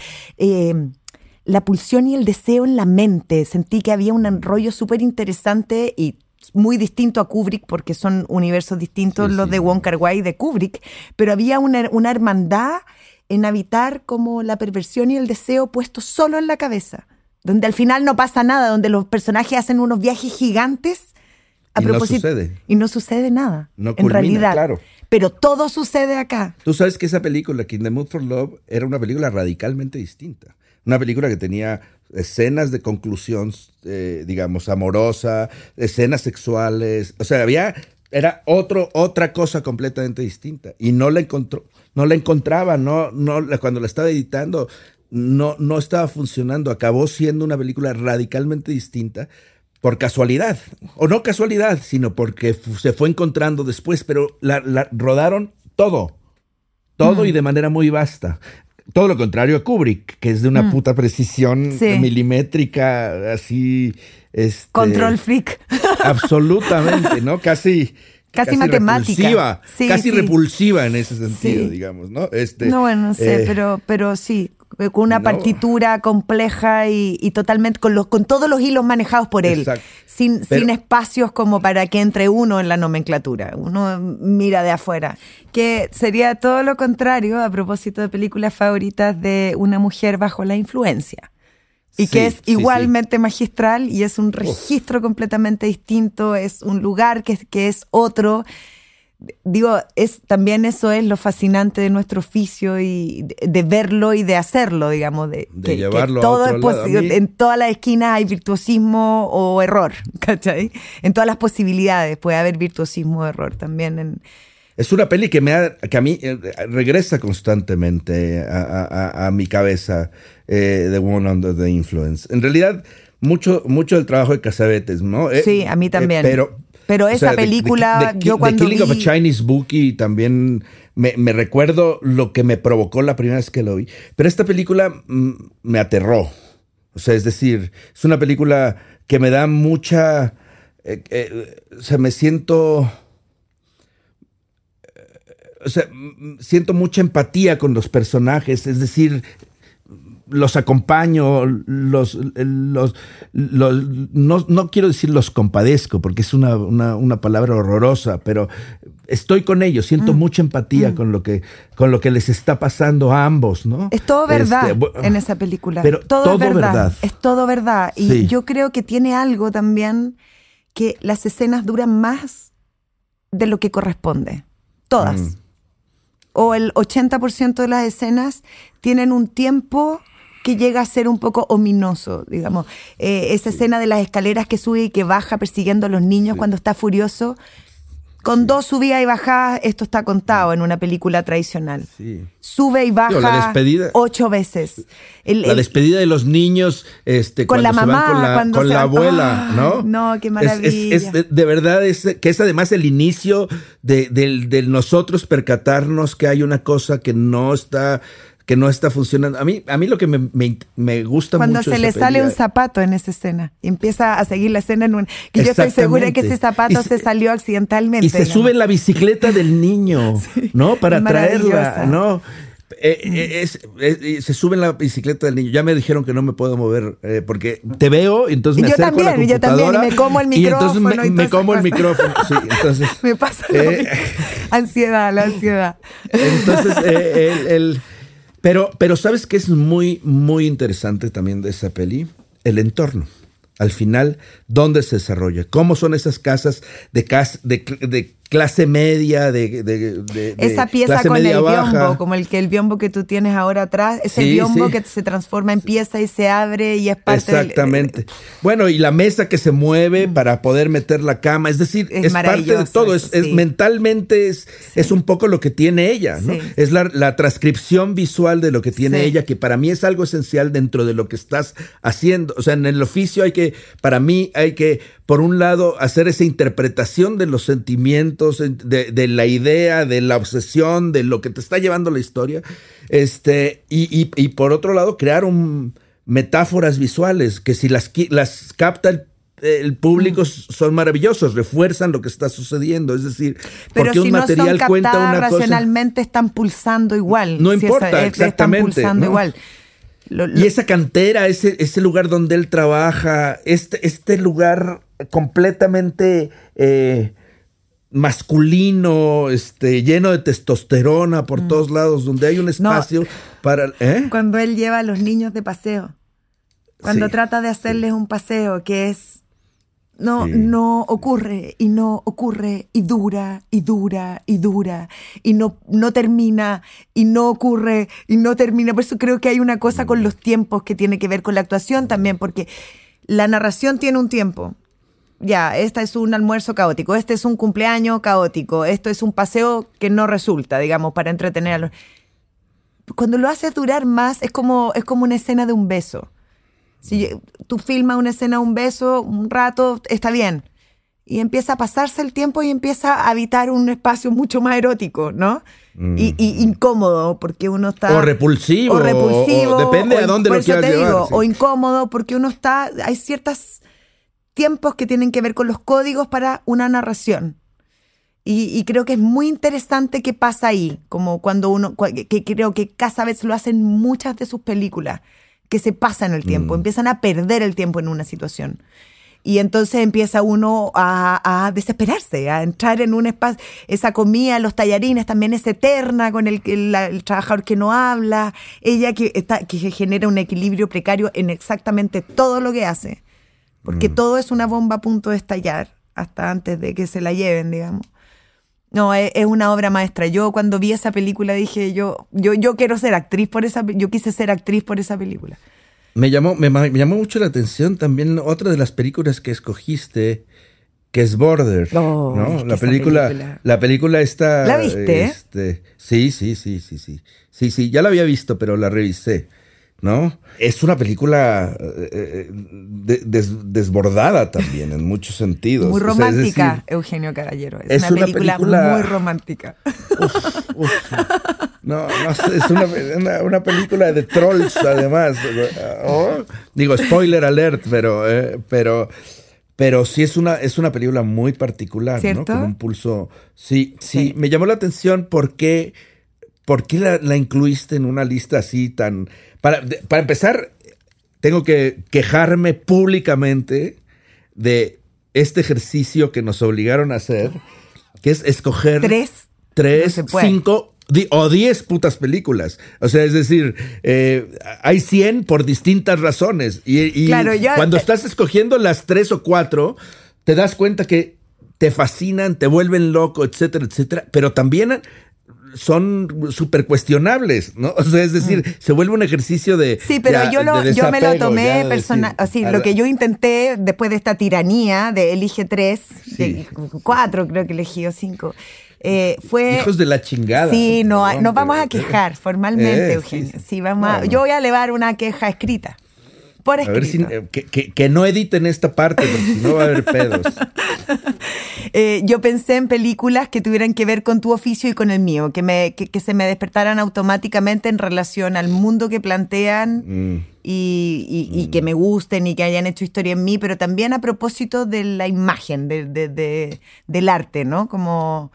la pulsión y el deseo en la mente. Sentí que había un rollo súper interesante y muy distinto a Kubrick, porque son universos distintos Sí, los sí. de Wong Kar Wai y de Kubrick, pero había una, una hermandad en habitar como la perversión y el deseo puestos solo en la cabeza, donde al final no pasa nada, donde los personajes hacen unos viajes gigantes. A Y no propósito, sucede. Y no sucede nada. No en realidad. claro. Pero todo sucede acá. Tú sabes que esa película, que In the Mood for Love, era una película radicalmente distinta. Una película que tenía escenas de conclusión, eh, digamos, amorosa, escenas sexuales. O sea, había. Era otro, otra cosa completamente distinta. Y no la encontró, no la encontraba, no, no, cuando la estaba editando, no, no estaba funcionando. Acabó siendo una película radicalmente distinta por casualidad, o no casualidad, sino porque se fue encontrando después, pero la, la rodaron todo, todo y de manera muy vasta. Todo lo contrario a Kubrick, que es de una puta precisión Sí. milimétrica, así. Este, Control freak. Absolutamente, ¿no? [LAUGHS] Casi. Casi matemática. repulsiva, Sí, casi sí. repulsiva en ese sentido, Sí. digamos, ¿no? Este, No, bueno, no sé, eh, pero, pero sí, con una No. partitura compleja y, y totalmente con los con todos los hilos manejados por él, Exacto. sin, Pero- sin espacios como para que entre uno en la nomenclatura. Uno mira de afuera. Que sería todo lo contrario a propósito de películas favoritas de una mujer bajo la influencia. Y Sí, que es sí, sí. igualmente magistral y es un registro completamente distinto, es un lugar que, que es otro. Digo, es también eso es lo fascinante de nuestro oficio y de, de verlo y de hacerlo, digamos, de, De llevarlo a todo otro lado. A posible. mí- En todas las esquinas hay virtuosismo o error, [LAUGHS] ¿cachai? En todas las posibilidades puede haber virtuosismo o error también. En, Es una peli que, me ha- que a mí eh, regresa constantemente a, a- a- mi cabeza, eh, The Woman Under the Influence. En realidad, mucho, mucho del trabajo de Casabetes, ¿no? Eh, Sí, a mí también. pero, Pero esa The- The- película, The- yo The cuando Killing of a vi- Chinese Bookie también me, me recuerdo lo que me provocó la primera vez que lo vi. Pero esta película mm, me aterró. O sea, es decir, es una película que me da mucha... eh, eh, o sea, me siento o sea, siento mucha empatía con los personajes, es decir, los acompaño, los, los, los- no, no quiero decir los compadezco, porque es una, una- una palabra horrorosa, pero estoy con ellos, siento mucha empatía con, lo que, con lo que les está pasando a ambos, ¿no? Es todo verdad Este, en esa película. pero todo, todo es verdad. verdad. Es todo verdad. Y Sí. yo creo que tiene algo también que las escenas duran más de lo que corresponde. Todas. Mm. O el 80% de las escenas tienen un tiempo que llega a ser un poco ominoso, digamos. Eh, esa escena de las escaleras que sube y que baja persiguiendo a los niños cuando está furioso. Con dos subidas y bajadas, esto está contado en una película tradicional. Sí. Sube y baja la despedida- ocho veces. El- La el- despedida de los niños este, Con la mamá, con la, cuando con se la abuela, ¡Ay, ¿no? no, qué Es- es- maravilla! Es, de, verdad, es, que es además el inicio de, del- de nosotros percatarnos que hay una cosa que no está que no está funcionando. A mí, a mí lo que me, me- me gusta cuando mucho se de le sale un zapato en esa escena empieza a seguir la escena en un que yo estoy segura que ese zapato se- se salió accidentalmente Y se digamos. sube en la bicicleta del niño, [LAUGHS] ¿no? Para traerla. ¿no? Eh, eh, es- eh, se sube en la bicicleta del niño. Ya me dijeron que no me puedo mover eh, porque te veo, y entonces me yo acerco a la también, y yo también, y computadora. me como el Y entonces micrófono me, y me como el micrófono. Sí, [LAUGHS] entonces. me pasa Eh, mismo. [LAUGHS] ansiedad la ansiedad Entonces, eh, el, el- pero, pero sabes que es muy, muy interesante también de esa peli, el entorno. Al final, ¿dónde se desarrolla? ¿Cómo son esas casas de, cas- de, de clase media, de, de- de- esa pieza clase con media el baja? biombo como el que el biombo que tú tienes ahora atrás ese Sí, biombo sí. que se transforma en pieza y se abre y es parte del- Exactamente. bueno, y la mesa que se mueve para poder meter la cama, es decir, Es es, parte de todo, eso, es, es sí. mentalmente es, es un poco lo que tiene ella, ¿no? Es la, la transcripción visual de lo que tiene ella, que para mí es algo esencial dentro de lo que estás haciendo. O sea, en el oficio hay que, para mí hay que, por un lado, hacer esa interpretación de los sentimientos, de, de la idea, de la obsesión, de lo que te está llevando la historia, este, y, y- y por otro lado, crear un metáforas visuales que si las, las capta el, el público Mm. son maravillosos, refuerzan lo que está sucediendo. Es decir, pero porque si un no material son cuenta una cosa. racionalmente están pulsando igual No Si importa, exactamente, están pulsando ¿no? igual Lo- lo- Y esa cantera, ese, ese lugar donde él trabaja, este, este lugar completamente eh, masculino, este, lleno de testosterona por todos lados, donde hay un espacio para... ¿eh? cuando él lleva a los niños de paseo cuando Sí. trata de hacerles un paseo que es no, Sí. no ocurre y no ocurre y dura y dura y dura y no, no termina y no ocurre y no termina. Por eso creo que hay una cosa con los tiempos que tiene que ver con la actuación también, porque la narración tiene un tiempo. Ya, esta es un almuerzo caótico, este es un cumpleaños caótico, esto es un paseo que no resulta, digamos, para entretener a los... Cuando lo haces durar más, es como, es como una escena de un beso. Si tú filmas una escena de un beso, un rato, está bien. Y empieza a pasarse el tiempo y empieza a habitar un espacio mucho más erótico, ¿no? Y, y incómodo, porque uno está... O repulsivo, O repulsivo. o- o depende o in- dónde por lo eso quieras te llevar, digo, sí. O incómodo, porque uno está... Hay ciertos tiempos que tienen que ver con los códigos para una narración. Y, y creo que es muy interesante qué pasa ahí, como cuando uno, que creo que cada vez lo hacen muchas de sus películas, que se pasan el tiempo, Mm. empiezan a perder el tiempo en una situación. Y entonces empieza uno a, a desesperarse, a entrar en un espacio. Esa comida, los tallarines también es eterna con el, el, el trabajador que no habla, ella que, está, que genera un equilibrio precario en exactamente todo lo que hace. Porque todo es una bomba a punto de estallar, hasta antes de que se la lleven, digamos. No, es, es una obra maestra. Yo cuando vi esa película dije, yo, yo, yo quiero ser actriz por esa, yo quise ser actriz por esa película. Me llamó, me, me llamó mucho la atención también otra de las películas que escogiste, que es Border. Oh, ¿no? es que la película, película- la película está. ¿La viste? este, sí, sí, sí, sí, sí. Sí, sí, ya la había visto, pero la revisé. ¿No? Es una película eh, eh, de- des- desbordada también en muchos sentidos. Muy O sea, es romántica, decir, Eugenio Caballero. Es, es una, una película, película- muy romántica. Uf, no, no sé, es una, una- una película de trolls, además. Oh, digo, spoiler alert, pero, eh, pero, pero sí es una, es una película muy particular, ¿no? ¿Cierto? Con un pulso. Sí, sí, Sí. me llamó la atención porque, ¿por qué la, la incluiste en una lista así tan. Para, de- para empezar, tengo que quejarme públicamente de este ejercicio que nos obligaron a hacer, que es escoger Tres. tres, No cinco o diez putas películas. O sea, es decir, eh, hay 100 por distintas razones. Y, y Claro, yo- cuando estás escogiendo las tres o cuatro, te das cuenta que te fascinan, te vuelven loco, etcétera, etcétera. Pero también son súper cuestionables, ¿no? [LAUGHS] O sea, es decir, se vuelve un ejercicio de. Sí, pero ya, yo, lo, de yo me lo tomé personal. Así, lo que yo intenté después de esta tiranía de elige tres, de- cuatro creo que elegí o cinco, eh, fue. Hijos de la chingada. Sí, no, nos vamos a quejar formalmente, Eh, Eugenio. sí, Sí, sí. vamos a- No. Yo voy a elevar una queja escrita. Por A ver si, escrito. eh, que, que- que no editen esta parte, porque si no va a haber pedos. [LAUGHS] Eh, yo pensé en películas que tuvieran que ver con tu oficio y con el mío, que, me, que, que se me despertaran automáticamente en relación al mundo que plantean Mm. y, y- y que me gusten y que hayan hecho historia en mí, pero también a propósito de la imagen, de- de- de- del arte, ¿no? Como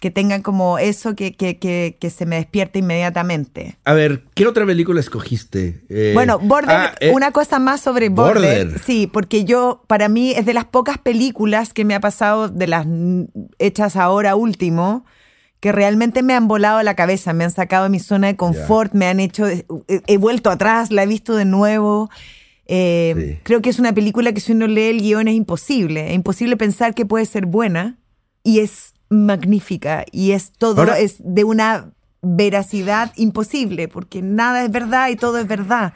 que tengan como eso que, que, que, que se me despierte inmediatamente. A ver, ¿qué otra película escogiste? Eh, Bueno, Border, ah, eh, una cosa más sobre Border, Border. Sí, porque yo, para mí, es de las pocas películas que me ha pasado, de las hechas ahora último, que realmente me han volado la cabeza, me han sacado de mi zona de confort, me han hecho, he, he vuelto atrás, la he visto de nuevo. Eh, Sí. Creo que es una película que si uno lee el guion es imposible, es imposible pensar que puede ser buena y es magnífica y es todo, Ahora- es de una veracidad imposible, porque nada es verdad y todo es verdad.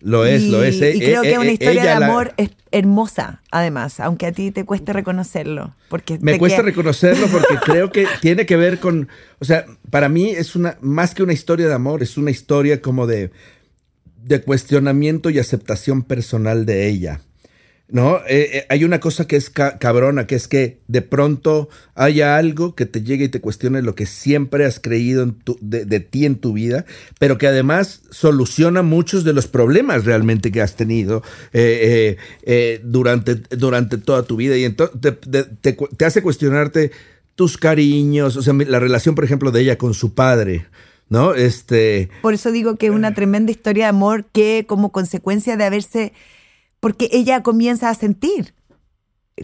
Lo es, y, lo es. eh, y creo eh, que es una eh, historia de la- amor es hermosa, además, aunque a ti te cueste reconocerlo. Porque Me cuesta queda- reconocerlo porque [LAUGHS] creo que tiene que ver con, o sea, para mí es una, más que una historia de amor, es una historia como de, de cuestionamiento y aceptación personal de ella. ¿No? Eh, eh, hay una cosa que es ca- cabrona, que es que de pronto haya algo que te llegue y te cuestione lo que siempre has creído en tu- de, de ti en tu vida, pero que además soluciona muchos de los problemas realmente que has tenido eh, durante, durante toda tu vida. Y entonces te, te- te cu- te hace cuestionarte tus cariños, o sea, la relación, por ejemplo, de ella con su padre, ¿no? Este. Por eso digo que es una tremenda historia de amor que como consecuencia de haberse, porque ella comienza a sentir,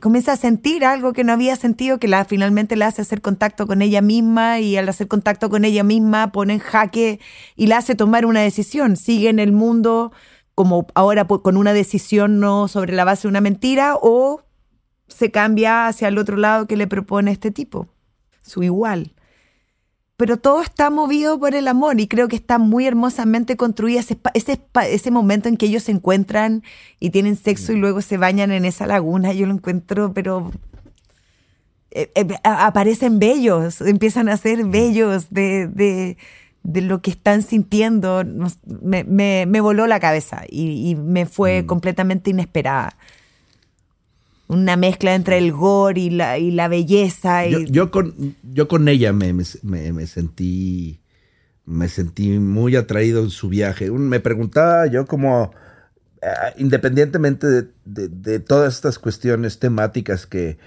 comienza a sentir algo que no había sentido, que la, finalmente le hace hacer contacto con ella misma y al hacer contacto con ella misma pone en jaque y la hace tomar una decisión, sigue en el mundo como ahora con una decisión no sobre la base de una mentira o se cambia hacia el otro lado que le propone este tipo, su igual pero todo está movido por el amor y creo que está muy hermosamente construida ese, ese, ese momento en que ellos se encuentran y tienen sexo y luego se bañan en esa laguna, yo lo encuentro, pero eh, eh, aparecen bellos, empiezan a ser bellos de, de- de lo que están sintiendo, me, me- me voló la cabeza y, y me fue completamente inesperada. Una mezcla entre el gore y la, y la belleza. Y, Yo, con, yo con ella me, me- me- sentí me sentí muy atraído en su viaje. Me preguntaba yo como, ah, independientemente de, de- de todas estas cuestiones temáticas que,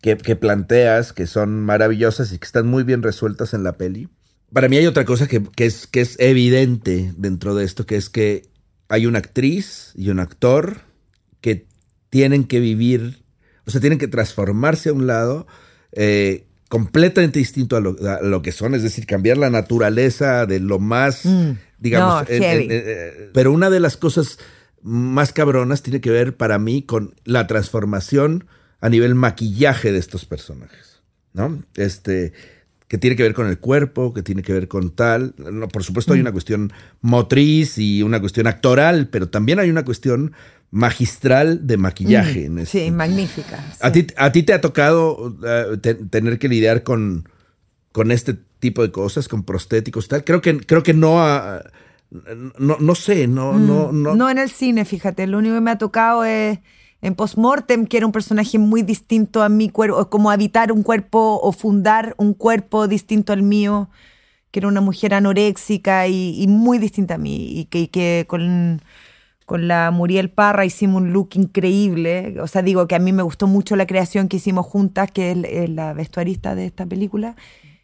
que, que planteas, que son maravillosas y que están muy bien resueltas en la peli. Para mí hay otra cosa que, que es, que es evidente dentro de esto, que es que hay una actriz y un actor que tienen que vivir, o sea, tienen que transformarse a un lado eh, completamente distinto a lo, a lo que son, es decir, cambiar la naturaleza de lo más, Mm. digamos, No, en- heavy. en- eh, pero una de las cosas más cabronas tiene que ver para mí con la transformación a nivel maquillaje de estos personajes, ¿no? Este, que tiene que ver con el cuerpo, que tiene que ver con tal. No, por supuesto Mm. hay una cuestión motriz y una cuestión actoral, pero también hay una cuestión magistral de maquillaje. en Sí, magnífica. ¿A sí. ti, ¿A ti te ha tocado eh, te- tener que lidiar con, con este tipo de cosas, con prostéticos y tal? Creo que, creo que no, ha- no, no sé, no, no, no. Mm, No en el cine, fíjate. Lo único que me ha tocado es en Postmortem, que era un personaje muy distinto a mi cuerpo, como habitar un cuerpo o fundar un cuerpo distinto al mío, que era una mujer anoréxica y, y muy distinta a mí, y que, y que con, con la Muriel Parra hicimos un look increíble. O sea, digo que a mí me gustó mucho la creación que hicimos juntas, que es, es la vestuarista de esta película.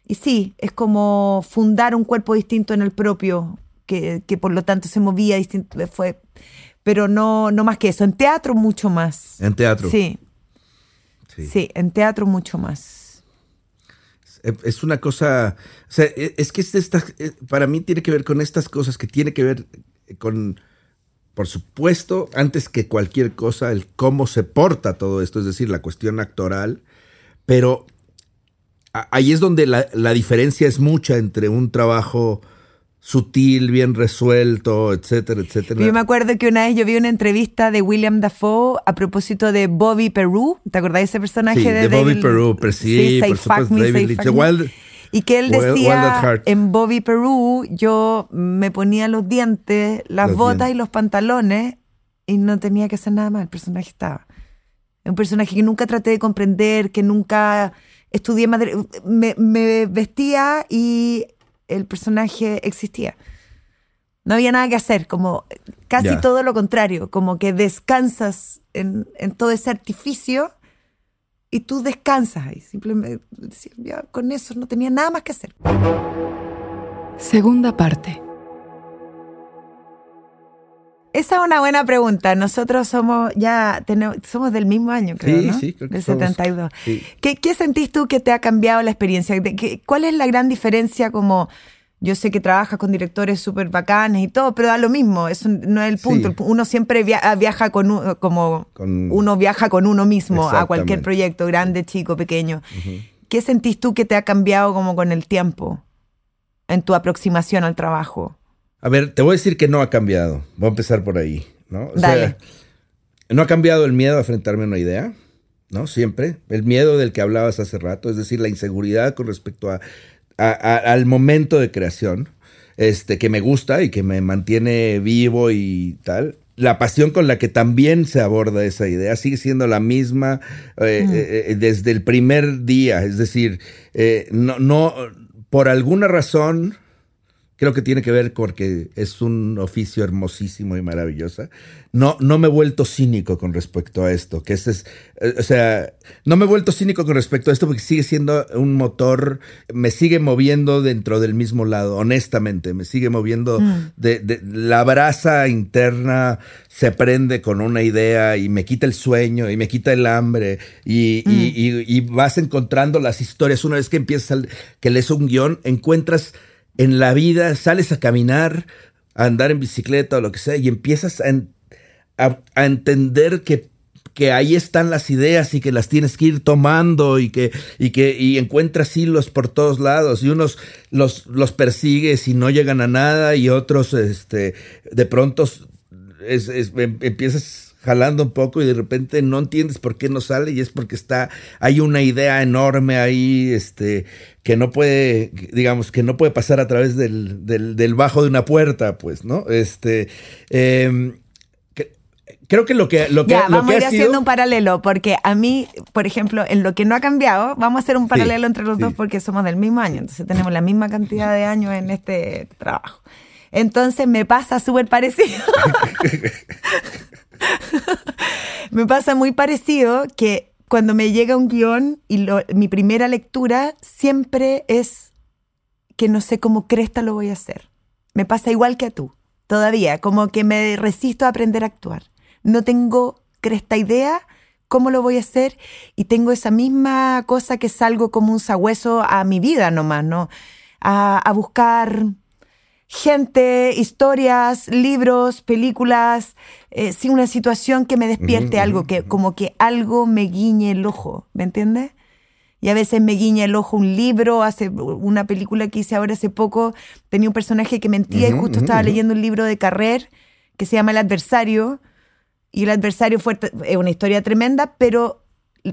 Y sí, es como fundar un cuerpo distinto en el propio, que, que por lo tanto se movía distinto. Fue, pero no, no más que eso. En teatro mucho más. En teatro. Sí, Sí. sí, en teatro mucho más. Es una cosa, o sea, e- es que es esta, eh, para mí tiene que ver con estas cosas que tiene que ver con, por supuesto, antes que cualquier cosa, el cómo se porta todo esto, es decir, la cuestión actoral, pero ahí es donde la, la diferencia es mucha entre un trabajo sutil, bien resuelto, etcétera, etcétera. Yo me acuerdo que una vez yo vi una entrevista de William Dafoe a propósito de Bobby Peru. ¿Te acordás de ese personaje? Sí, de Bobby David- Peru, pero sí, Say por supuesto, Me, David Lynch. Y que él decía at Heart. en Bobby Peru yo me ponía los dientes, las Los botas dientes. y los pantalones y no tenía que hacer nada más. El personaje estaba. Un personaje que nunca traté de comprender, que nunca estudié madre. Me, me vestía y el personaje existía. No había nada que hacer, como casi Ya. todo lo contrario, como que descansas en, en todo ese artificio y tú descansas ahí. Simplemente ya, con eso no tenía nada más que hacer. Segunda parte. Esa es una buena pregunta. Nosotros somos ya tenemos, somos del mismo año, creo, Sí, ¿no? sí, creo que Del somos. 72. Sí. ¿Qué, qué sentís tú que te ha cambiado la experiencia? ¿Cuál es la gran diferencia como... Yo sé que trabajas con directores súper bacanes y todo, pero da lo mismo, eso no es el punto. Sí. Uno siempre via- viaja con un- como Con- uno viaja con uno mismo a cualquier proyecto, grande, chico, pequeño. ¿Qué sentís tú que te ha cambiado como con el tiempo en tu aproximación al trabajo? A ver, te voy a decir que no ha cambiado. Voy a empezar por ahí, ¿no? O Dale. sea, no ha cambiado el miedo a enfrentarme a una idea, ¿no? Siempre. El miedo del que hablabas hace rato, es decir, la inseguridad con respecto a, a- a- al momento de creación, este, que me gusta y que me mantiene vivo y tal. La pasión con la que también se aborda esa idea sigue siendo la misma eh, eh, eh, desde el primer día. Es decir, eh, no, no, por alguna razón, creo que tiene que ver porque es un oficio hermosísimo y maravilloso. No, no me he vuelto cínico con respecto a esto, que este es, eh, o sea, no me he vuelto cínico con respecto a esto porque sigue siendo un motor, me sigue moviendo dentro del mismo lado, honestamente, me sigue moviendo de, de- la brasa interna se prende con una idea y me quita el sueño y me quita el hambre y, y- y- y vas encontrando las historias. Una vez que empiezas, a- que lees un guion, encuentras en la vida, sales a caminar, a andar en bicicleta o lo que sea, y empiezas a, a entender que, que ahí están las ideas y que las tienes que ir tomando y que, y que y encuentras hilos por todos lados. Y unos los, los persigues y no llegan a nada y otros este, de pronto es- es- em- empiezas jalando un poco y de repente no entiendes por qué no sale y es porque está hay una idea enorme ahí este que no puede digamos que no puede pasar a través del, del, del bajo de una puerta pues no este em, que- creo que lo que lo que, Ya, lo vamos que a ir ha haciendo sido un paralelo, porque a mí, por ejemplo, en lo que no ha cambiado, vamos a hacer un paralelo entre los sí. dos porque somos del mismo año, entonces tenemos la misma cantidad de años en este trabajo. Entonces me pasa súper parecido. [LAUGHS] [LAUGHS] [LAUGHS] me pasa muy parecido que cuando me llega un guion y lo- mi primera lectura siempre es que no sé cómo cresta lo voy a hacer. Me pasa igual que a tú, todavía, como que me resisto a aprender a actuar. No tengo cresta idea cómo lo voy a hacer y tengo esa misma cosa que salgo como un sagüeso a mi vida nomás, ¿no? A, a buscar gente, historias, libros, películas, eh, sí, una situación que me despierte algo, que como que algo me guiñe el ojo, ¿me entiendes? Y a veces me guiña el ojo un libro, hace una película que hice ahora hace poco, tenía un personaje que mentía y justo estaba leyendo un libro de Carrer que se llama El adversario, y el adversario fue es una historia tremenda, pero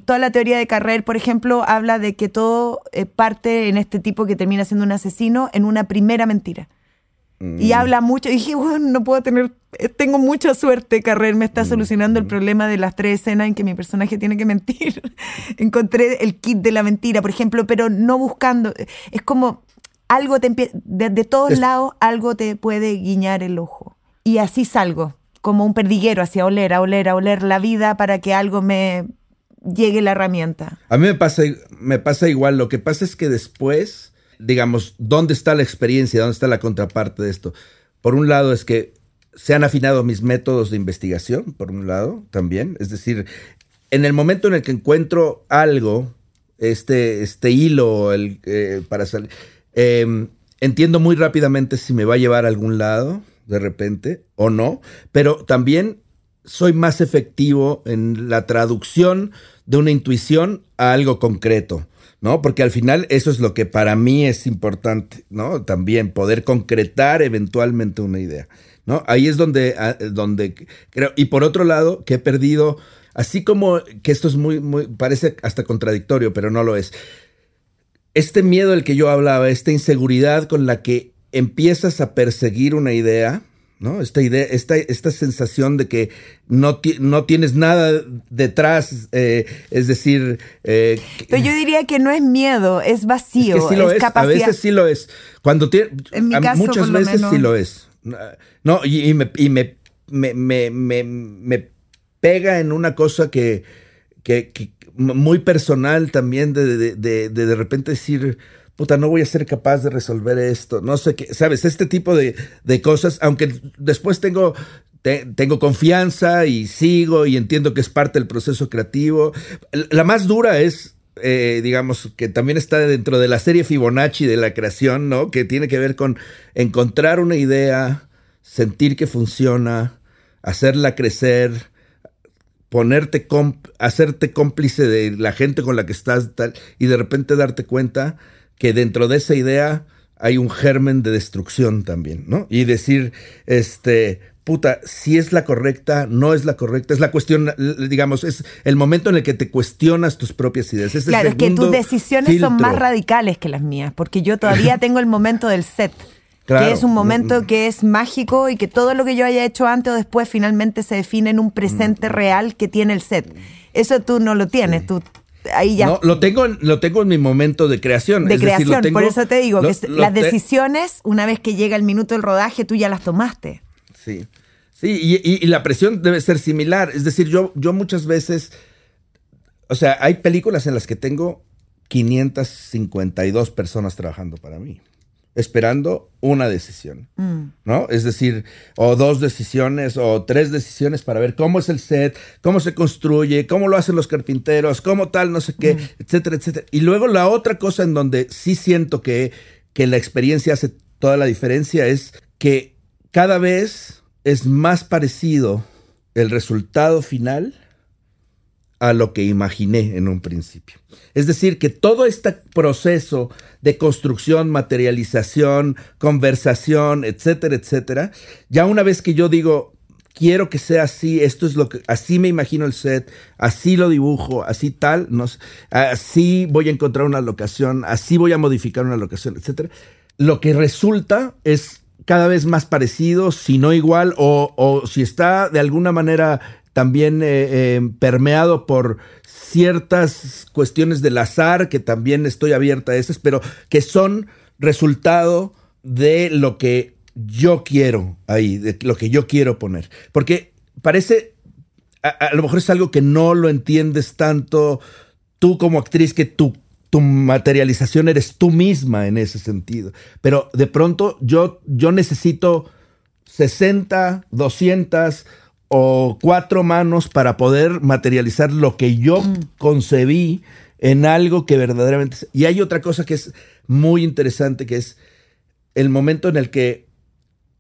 toda la teoría de Carrer, por ejemplo, habla de que todo eh, parte en este tipo que termina siendo un asesino en una primera mentira. Mm. Y habla mucho. Y dije, bueno, no puedo tener. Tengo mucha suerte. Carrer me Mm, está solucionando el problema de las tres escenas en que mi personaje tiene que mentir. [LAUGHS] Encontré el kit de la mentira, por ejemplo, pero no buscando. Es como algo te de, de todos Es- lados, algo te puede guiñar el ojo. Y así salgo, como un perdiguero, hacia oler, a oler, a oler la vida para que algo me llegue la herramienta. A mí me pasa, me pasa igual. Lo que pasa es que después, digamos, ¿dónde está la experiencia? ¿Dónde está la contraparte de esto? Por un lado es que se han afinado mis métodos de investigación, por un lado, también. Es decir, en el momento en el que encuentro algo, este, este hilo el, eh, para salir, eh, entiendo muy rápidamente si me va a llevar a algún lado, de repente, o no, pero también soy más efectivo en la traducción de una intuición a algo concreto, ¿no? Porque al final eso es lo que para mí es importante, ¿no? También poder concretar eventualmente una idea, ¿no? Ahí es donde, donde creo. Y por otro lado, que he perdido, así como que esto es muy, muy, parece hasta contradictorio, pero no lo es. Este miedo del que yo hablaba, esta inseguridad con la que empiezas a perseguir una idea, ¿no? Esta idea, esta, esta sensación de que no, ti- no tienes nada detrás, eh, es decir, eh, Pero yo diría que no es miedo, es es vacío, que sí lo es, a capacidad. veces sí lo es. Cuando tiene, En mi a- caso, muchas por lo veces menos. sí lo es. No, y, y me, y me, me, me, pega en una cosa que, que, que muy personal también de de, de, de de repente decir, puta, no voy a ser capaz de resolver esto. No sé qué, sabes, este tipo de, de cosas, aunque después tengo te- tengo confianza y sigo y entiendo que es parte del proceso creativo. La más dura es, eh, digamos, que también está dentro de la serie Fibonacci de la creación, ¿no? Que tiene que ver con encontrar una idea, sentir que funciona, hacerla crecer, ponerte, hacerte cómplice de la gente con la que estás y de repente darte cuenta que dentro de esa idea hay un germen de destrucción también, ¿no? Y decir, este, puta, si es la correcta, no es la correcta, es la cuestión, digamos, es el momento en el que te cuestionas tus propias ideas. Claro, es que tus decisiones son más radicales que las mías, porque yo todavía [LAUGHS] tengo el momento del set, Claro. que es un momento Mm. que es mágico y que todo lo que yo haya hecho antes o después finalmente se define en un Mm. presente real que tiene el set. Eso tú no lo tienes, tú ahí ya No, lo tengo, en- lo tengo en mi momento de creación. de es decir, lo creación, tengo- por eso te digo lo- que las te- decisiones, una vez que llega el minuto del rodaje, tú ya las tomaste. Sí. Sí, y, y- y la presión debe ser similar. Es decir, yo, yo muchas veces. O sea, hay películas en las que tengo 552 personas trabajando para mí, esperando una decisión. Mm. ¿No? Es decir, o dos decisiones o tres decisiones para ver cómo es el set, cómo se construye, cómo lo hacen los carpinteros, cómo tal, no sé qué, etcétera, etcétera. Y luego la otra cosa en donde sí siento que, que la experiencia hace toda la diferencia es que cada vez es más parecido el resultado final a lo que imaginé en un principio. Es decir, que todo este proceso de construcción, materialización, conversación, etcétera, etcétera, ya una vez que yo digo, quiero que sea así, esto es lo que, así me imagino el set, así lo dibujo, así tal, no así voy a encontrar una locación, así voy a modificar una locación, etcétera, lo que resulta es cada vez más parecido, si no igual, o si está de alguna manera también eh, eh, permeado por ciertas cuestiones del azar, que también estoy abierta a esas, pero que son resultado de lo que yo quiero ahí, de lo que yo quiero poner. Porque parece, a, lo mejor es algo que no lo entiendes tanto tú como actriz, que tu, tu materialización eres tú misma en ese sentido. Pero de pronto yo, yo necesito 60, 200 o cuatro manos para poder materializar lo que yo concebí en algo que verdaderamente... Y hay otra cosa que es muy interesante, que es el momento en el que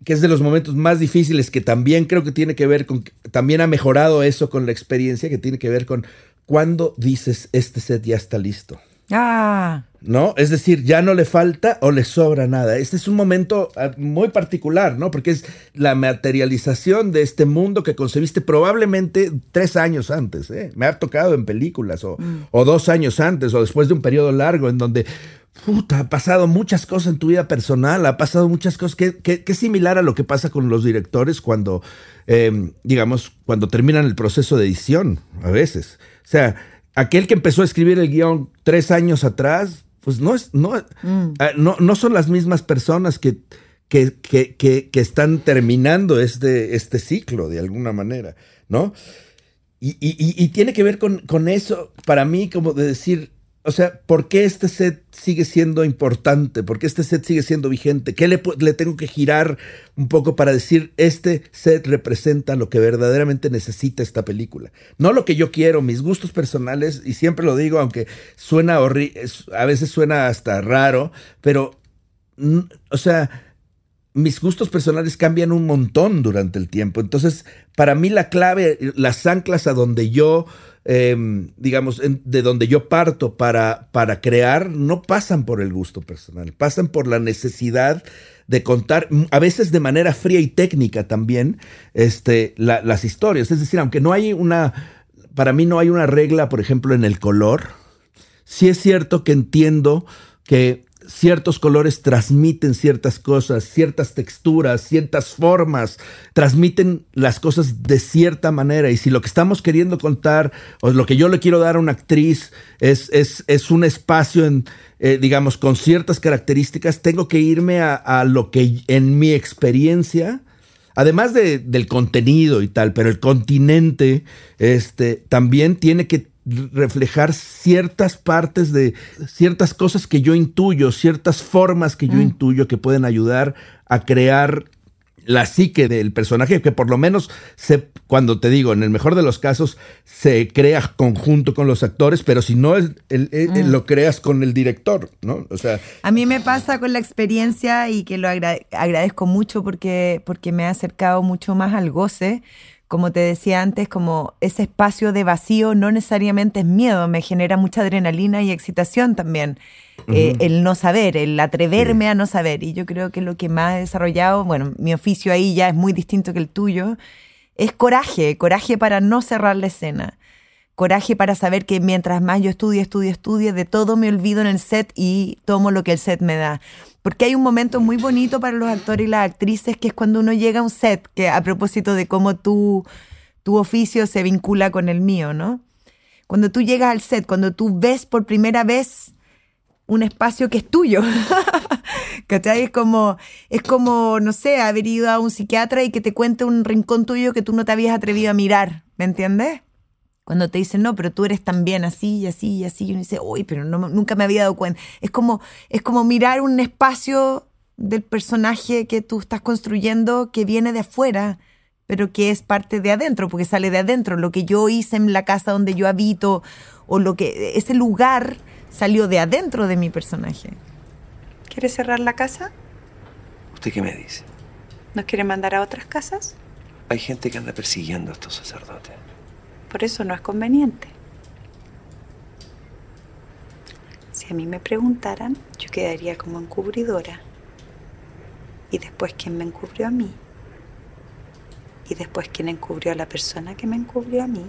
que es de los momentos más difíciles, que también creo que tiene que ver con, también ha mejorado eso con la experiencia, que tiene que ver con cuando dices, este set ya está listo. Ah, ¿No? Es decir, ya no le falta o le sobra nada. Este es un momento ah, muy particular, ¿no? Porque es la materialización de este mundo que concebiste probablemente tres años antes. ¿eh? Me ha tocado en películas o, o dos años antes o después de un periodo largo en donde Puta, ha pasado muchas cosas en tu vida personal, ha pasado muchas cosas que, que, que es similar a lo que pasa con los directores cuando, eh, digamos, cuando terminan el proceso de edición, a veces. O sea, aquel que empezó a escribir el guion tres años atrás, pues no es, no, ah, no, no son las mismas personas que, que, que, que, que están terminando este, este ciclo de alguna manera, ¿no? Y, y- y- y tiene que ver con, con eso, para mí, como de decir, o sea, ¿por qué este set sigue siendo importante? ¿Por qué este set sigue siendo vigente? ¿Qué le, le tengo que girar un poco para decir, este set representa lo que verdaderamente necesita esta película? No lo que yo quiero, mis gustos personales, y siempre lo digo, aunque suena a veces suena hasta raro, pero, o sea, mis gustos personales cambian un montón durante el tiempo. Entonces, para mí la clave, las anclas a donde yo, eh, digamos, de donde yo parto para, para crear, no pasan por el gusto personal, pasan por la necesidad de contar, mm, a veces de manera fría y técnica también, este, la- las historias. Es decir, aunque no hay una, para mí no hay una regla, por ejemplo, en el color, sí es cierto que entiendo que ciertos colores transmiten ciertas cosas, ciertas texturas, ciertas formas, transmiten las cosas de cierta manera. Y si lo que estamos queriendo contar o lo que yo le quiero dar a una actriz es, es, es un espacio, en, eh, digamos, con ciertas características, tengo que irme a, a lo que en mi experiencia además de- del contenido y tal, pero el continente este, también tiene que reflejar ciertas partes de ciertas cosas que yo intuyo, ciertas formas que yo intuyo que pueden ayudar a crear la psique del personaje, que por lo menos se, cuando te digo, en el mejor de los casos, se crea conjunto con los actores, pero si no, el- el- el- lo creas con el director, ¿no? O sea, A mí me pasa con la experiencia y que lo agra- agradezco mucho porque, porque me ha acercado mucho más al goce. Como te decía antes, como ese espacio de vacío no necesariamente es miedo, me genera mucha adrenalina y excitación también. Eh, el no saber, el atreverme a no saber. Y yo creo que lo que más he desarrollado, bueno, mi oficio ahí ya es muy distinto que el tuyo, es coraje, coraje para no cerrar la escena coraje para saber que mientras más yo estudie, estudie, estudie, de todo me olvido en el set y tomo lo que el set me da. Porque hay un momento muy bonito para los actores y las actrices que es cuando uno llega a un set, que a propósito de cómo tu, tu oficio se vincula con el mío, ¿no? Cuando tú llegas al set, cuando tú ves por primera vez un espacio que es tuyo. [LAUGHS] ¿Cachai? Es como, es como, no sé, haber ido a un psiquiatra y que te cuente un rincón tuyo que tú no te habías atrevido a mirar, ¿me entiendes? Cuando te dicen, no, pero tú eres también así y así y así, y uno dice, uy, pero no, nunca me había dado cuenta. Es como, es como mirar un espacio del personaje que tú estás construyendo que viene de afuera, pero que es parte de adentro, porque sale de adentro. Lo que yo hice en la casa donde yo habito, o lo que, ese lugar salió de adentro de mi personaje. ¿Quiere cerrar la casa? ¿Usted qué me dice? ¿Nos quiere mandar a otras casas? Hay gente que anda persiguiendo a estos sacerdotes. Por eso no es conveniente. Si a mí me preguntaran, yo quedaría como encubridora. Y después quién me encubrió a mí. Y después quién encubrió a la persona que me encubrió a mí.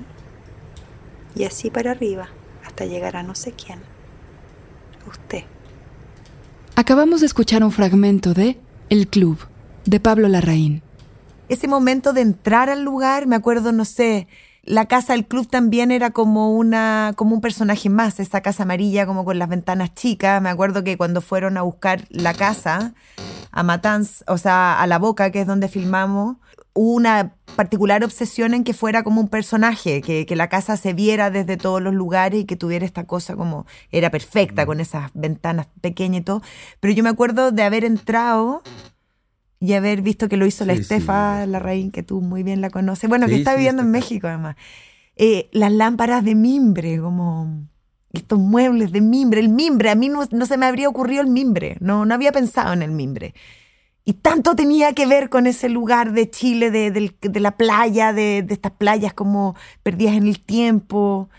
Y así para arriba, hasta llegar a no sé quién. Usted. Acabamos de escuchar un fragmento de El Club, de Pablo Larraín. ese momento de entrar al lugar, me acuerdo, no sé, la casa del club también era como una como un personaje más, esa casa amarilla como con las ventanas chicas. Me acuerdo que cuando fueron a buscar la casa a Matanz, o sea, a La Boca, que es donde filmamos, hubo una particular obsesión en que fuera como un personaje, que, que, la casa se viera desde todos los lugares y que tuviera esta cosa como era perfecta, con esas ventanas pequeñas y todo. Pero yo me acuerdo de haber entrado y haber visto que lo hizo la Estefa la Larraín, que tú muy bien la conoces, bueno, que está viviendo en México además. Eh, las lámparas de mimbre, como estos muebles de mimbre, el mimbre, a mí no, no, se me habría ocurrido el mimbre, no, no había pensado en el mimbre. Y tanto tenía que ver con ese lugar de Chile, de, de la playa, de, de, estas playas como perdidas en el tiempo,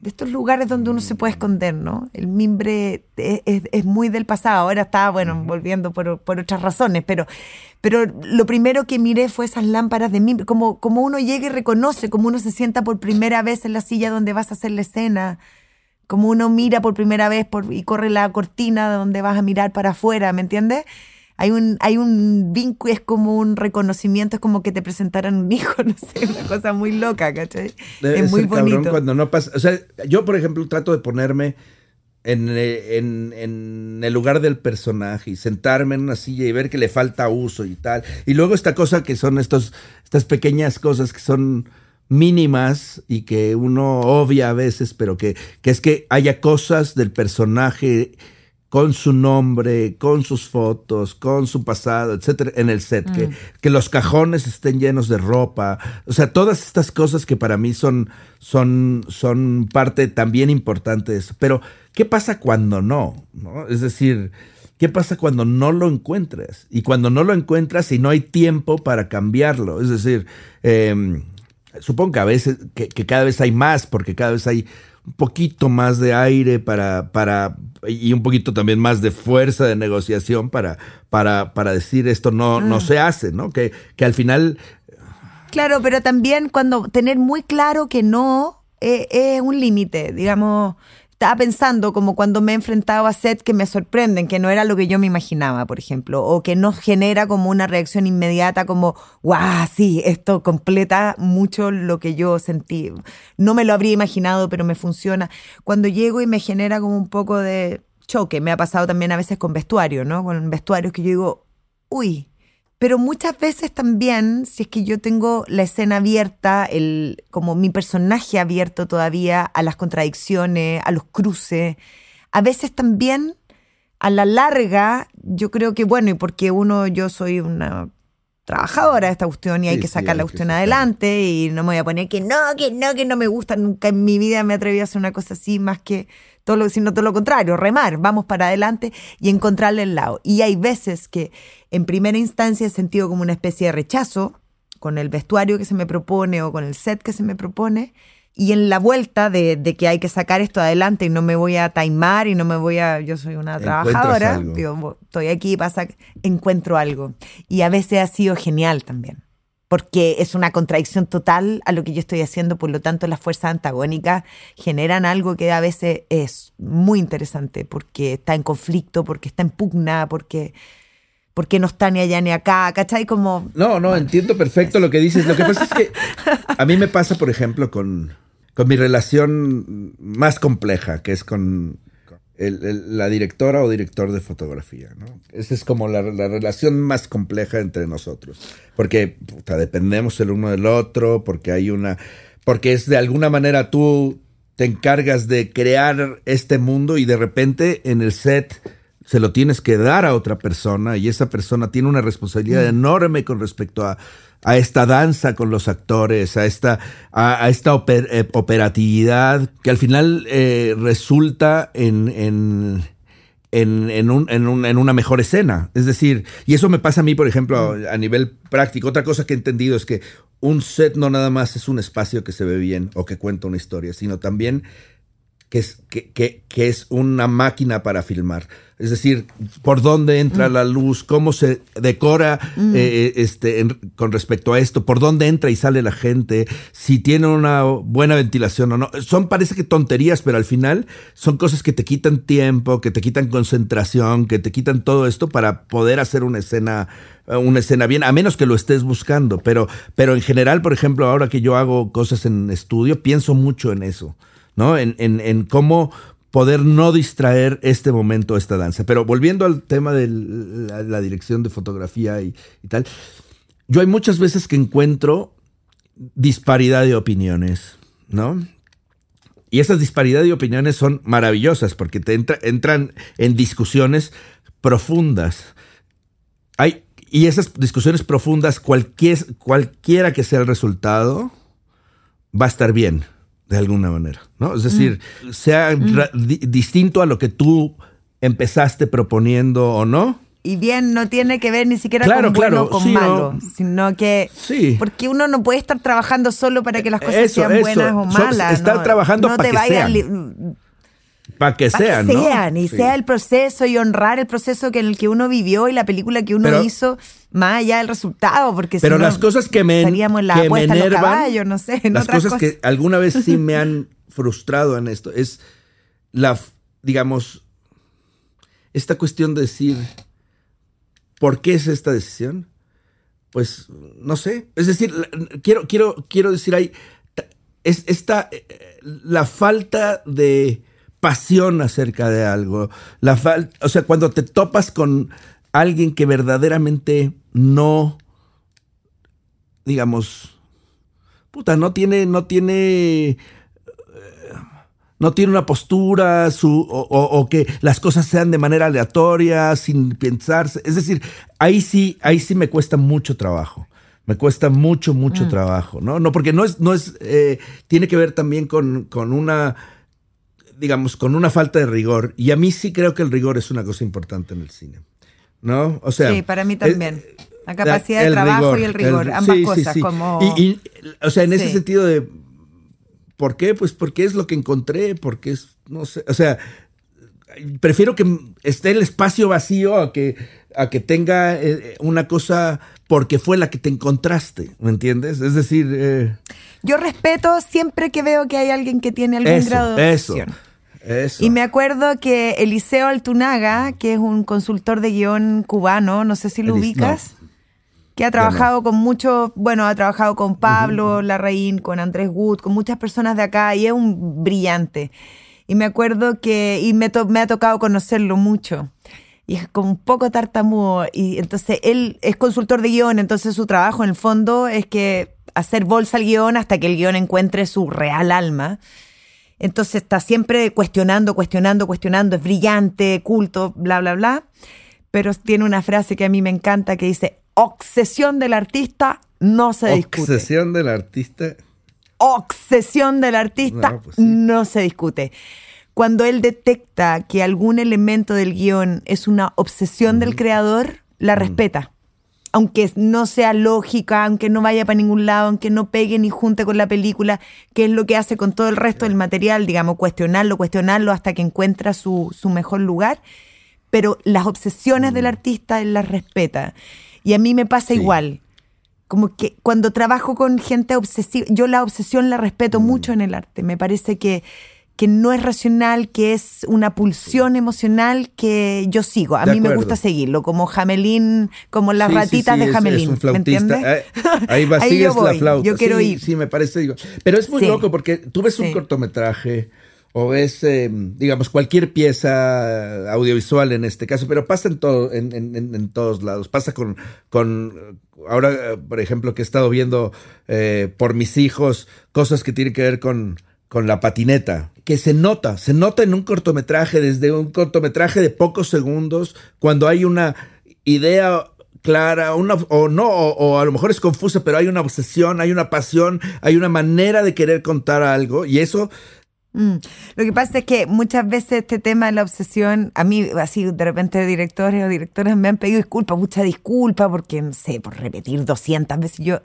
de estos lugares donde uno se puede esconder, ¿no? El mimbre es, es, es muy del pasado, ahora está, bueno, volviendo por, por, otras razones, pero, pero lo primero que miré fue esas lámparas de mimbre, como, como uno llega y reconoce, como uno se sienta por primera vez en la silla donde vas a hacer la escena como uno mira por primera vez por, y corre la cortina donde vas a mirar para afuera, ¿me entiendes? Hay un, hay un vínculo, es como un reconocimiento, es como que te presentaran un hijo, [LAUGHS] no sé, una cosa muy loca, ¿cachai? Debe es muy bonito. Cuando no pasa, o sea, yo por ejemplo trato de ponerme en, en, en, el lugar del personaje y sentarme en una silla y ver que le falta uso y tal. Y luego esta cosa que son estos, estas pequeñas cosas que son mínimas y que uno obvia a veces, pero que, que es que haya cosas del personaje con su nombre, con sus fotos, con su pasado, etcétera, en el set, que, que, los cajones estén llenos de ropa, o sea, todas estas cosas que para mí son, son, son parte también importante de eso. Pero, ¿qué pasa cuando no? ¿No? Es decir, ¿qué pasa cuando no lo encuentras? Y cuando no lo encuentras y no hay tiempo para cambiarlo. Es decir, eh, supongo que a veces, que, que, cada vez hay más, porque cada vez hay un poquito más de aire para, para, y un poquito también más de fuerza de negociación para, para, para decir esto no, no ah. se hace, ¿no? Que, que al final... Claro, pero también cuando tener muy claro que no es, eh, es un límite, digamos, estaba pensando como cuando me he enfrentado a sets que me sorprenden, que no era lo que yo me imaginaba, por ejemplo, o que no genera como una reacción inmediata como, guau, sí, esto completa mucho lo que yo sentí. No me lo habría imaginado, pero me funciona. Cuando llego y me genera como un poco de choque, me ha pasado también a veces con vestuario, ¿no? Con vestuarios que yo digo, uy, pero muchas veces también, si es que yo tengo la escena abierta, el, como mi personaje abierto todavía a las contradicciones, a los cruces, a veces también a la larga, yo creo que, bueno, y porque uno, yo soy una trabajadora de esta cuestión y hay que sacar la cuestión adelante y no me voy a poner que no, que no, que no me gusta, nunca en mi vida me atreví a hacer una cosa así más que todo lo, sino todo lo contrario, remar, vamos para adelante y encontrarle el lado. Y hay veces que en primera instancia he sentido como una especie de rechazo con el vestuario que se me propone o con el set que se me propone. Y en la vuelta de, que hay que sacar esto adelante y no me voy a taimar y no me voy a. Yo soy una trabajadora, digo, estoy aquí, pasa, encuentro algo. Y a veces ha sido genial también porque es una contradicción total a lo que yo estoy haciendo, por lo tanto las fuerzas antagónicas generan algo que a veces es muy interesante, porque está en conflicto, porque está en pugna, porque, porque no está ni allá ni acá, ¿cachai? Como... No, no, entiendo perfecto lo que dices. Lo que pasa es que a mí me pasa, por ejemplo, con, con mi relación más compleja, que es con, la directora o director de fotografía, ¿no? Esa es como la, relación más compleja entre nosotros, porque dependemos el uno del otro, porque hay una, porque es de alguna manera tú te encargas de crear este mundo y de repente en el set se lo tienes que dar a otra persona y esa persona tiene una responsabilidad mm. enorme con respecto a a esta danza con los actores, a esta, a, esta eh, operatividad que al final eh, resulta en, en, en, en, un, un, en, una mejor escena. Es decir, y eso me pasa a mí, por ejemplo, a nivel práctico. Otra cosa que he entendido es que un set no nada más es un espacio que se ve bien o que cuenta una historia, sino también que es, que, que, que es una máquina para filmar. Es decir, por dónde entra mm. la luz, cómo se decora mm. eh, eh, este, con respecto a esto, por dónde entra y sale la gente, si tiene una buena ventilación o no. Son parece que tonterías, pero al final son cosas que te quitan tiempo, que te quitan concentración, que te quitan todo esto para poder hacer una escena una escena bien, a menos que lo estés buscando, pero, pero en general, por ejemplo, ahora que yo hago cosas en estudio, pienso mucho en eso, ¿no? En, en, en cómo poder no distraer este momento, esta danza. Pero volviendo al tema de la, dirección de fotografía y, tal, yo hay muchas veces que encuentro disparidad de opiniones, ¿no? Y esas disparidad de opiniones son maravillosas porque te entran en discusiones profundas. Hay, y esas discusiones profundas, cualquier, cualquiera que sea el resultado, va a estar bien, de alguna manera, ¿no? Es decir, mm. sea distinto a lo que tú empezaste proponiendo o no, y bien no tiene que ver ni siquiera con bueno o con malo, sino que sí. porque uno no puede estar trabajando solo para que las cosas sean buenas o malas. estar trabajando para que sean. Para que sean, que sean y sea el proceso y honrar el proceso que en el que uno vivió y la película que uno hizo más allá del resultado, porque pero las cosas que me estaríamos la que me enervan, no sé, las cosas, que alguna vez sí me [LAUGHS] han frustrado en esto es la, digamos, esta cuestión de decir ¿Por qué es esta decisión? Pues no sé. Es decir, quiero, quiero, quiero decir ahí, es esta, eh, la falta de pasión acerca de algo, la o sea, cuando te topas con alguien que verdaderamente no, digamos, puta, no tiene, no tiene no tiene una postura su, o, que las cosas sean de manera aleatoria, sin pensarse. Es decir, ahí sí, ahí sí me cuesta mucho trabajo. Me cuesta mucho, mucho mm. trabajo, ¿no? No, porque no es, no es, eh, tiene que ver también con, con una, digamos, con una falta de rigor. Y a mí sí creo que el rigor es una cosa importante en el cine, ¿no? O sea. Sí, para mí también. la capacidad de trabajo y el rigor, ambas cosas, como... Y, o sea, en ese sentido de ¿Por qué? Pues porque es lo que encontré, porque es, no sé, o sea, prefiero que esté el espacio vacío a que, a que tenga eh, una cosa porque fue la que te encontraste, ¿me entiendes? Es decir... Eh, Yo respeto siempre que veo que hay alguien que tiene algún grado de eso, eso. Y me acuerdo que Eliseo Altunaga, que es un consultor de guion cubano, no sé si lo ubicas que ha trabajado con muchos, bueno, ha trabajado con Pablo Larraín, con Andrés Wood, con muchas personas de acá y es un brillante. Y me acuerdo que, y me, me ha tocado conocerlo mucho. Y es como un poco tartamudo. Y entonces él es consultor de guion, entonces su trabajo en el fondo es que hacer bolsa al guion hasta que el guion encuentre su real alma. Entonces está siempre cuestionando, cuestionando, cuestionando, es brillante, culto, bla, bla, bla. Pero tiene una frase que a mí me encanta que dice, obsesión del artista no se discute. Obsesión del artista. Obsesión del artista pues no, se discute. Cuando él detecta que algún elemento del guion es una obsesión del creador, la respeta. Aunque no sea lógica, aunque no vaya para ningún lado, aunque no pegue ni junte con la película, que es lo que hace con todo el resto del material, digamos, cuestionarlo, cuestionarlo hasta que encuentra su, mejor lugar. Pero las obsesiones del artista él las respeta. Y a mí me pasa igual. Como que cuando trabajo con gente obsesiva, yo la obsesión la respeto mm. mucho en el arte. Me parece que, que no es racional, que es una pulsión emocional que yo sigo. A mí me gusta seguirlo, como Jamelín, como las ratitas de Jamelín. ¿Me entiendes? Eh, ahí [LAUGHS] va, Ahí sigues la flauta. Yo quiero ir. Sí, me parece. Digo. Pero es muy loco porque tú ves un cortometraje o ves, em, digamos, cualquier pieza audiovisual en este caso, pero pasa en, todo, en, todos lados. Pasa con, con, ahora, por ejemplo, que he estado viendo eh, por mis hijos cosas que tienen que ver con, con la patineta, que se nota, se nota en un cortometraje, desde un cortometraje de pocos segundos, cuando hay una idea clara, una, o no, o, a lo mejor es confusa, pero hay una obsesión, hay una pasión, hay una manera de querer contar algo, y eso Mm. Lo que pasa es que muchas veces este tema de la obsesión, a mí así de repente directores o directores me han pedido disculpas, mucha disculpa, porque no sé, por repetir 200 veces yo...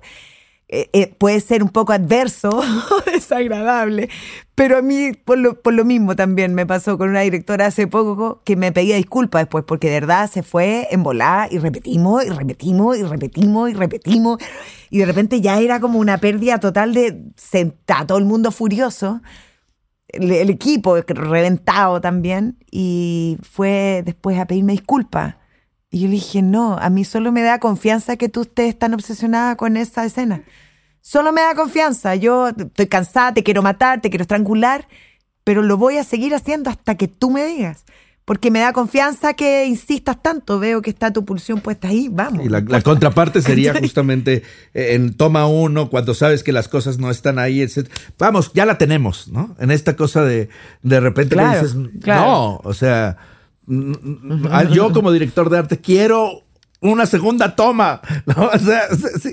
Eh, eh, puede ser un poco adverso, [LAUGHS] desagradable, pero a mí por lo, por lo mismo también me pasó con una directora hace poco que me pedía disculpas después porque de verdad se fue en volar y repetimos y repetimos y repetimos y repetimos y de repente ya era como una pérdida total de sentar todo el mundo furioso el, equipo reventado también, y fue después a pedirme disculpas. Y yo le dije, no, a mí solo me da confianza que tú estés tan obsesionada con esa escena. Solo me da confianza. Yo estoy cansada, te quiero matar, te quiero estrangular, pero lo voy a seguir haciendo hasta que tú me digas. porque me da confianza que insistas tanto, veo que está tu pulsión puesta ahí, vamos. Y la, la contraparte sería [LAUGHS] justamente eh, en toma uno, cuando sabes que las cosas no están ahí, etc. Vamos, ya la tenemos, ¿no? En esta cosa de de repente Claro, dices, claro. no, o sea, yo como director de arte quiero una segunda toma, [LAUGHS] ¿no? O sea, sí.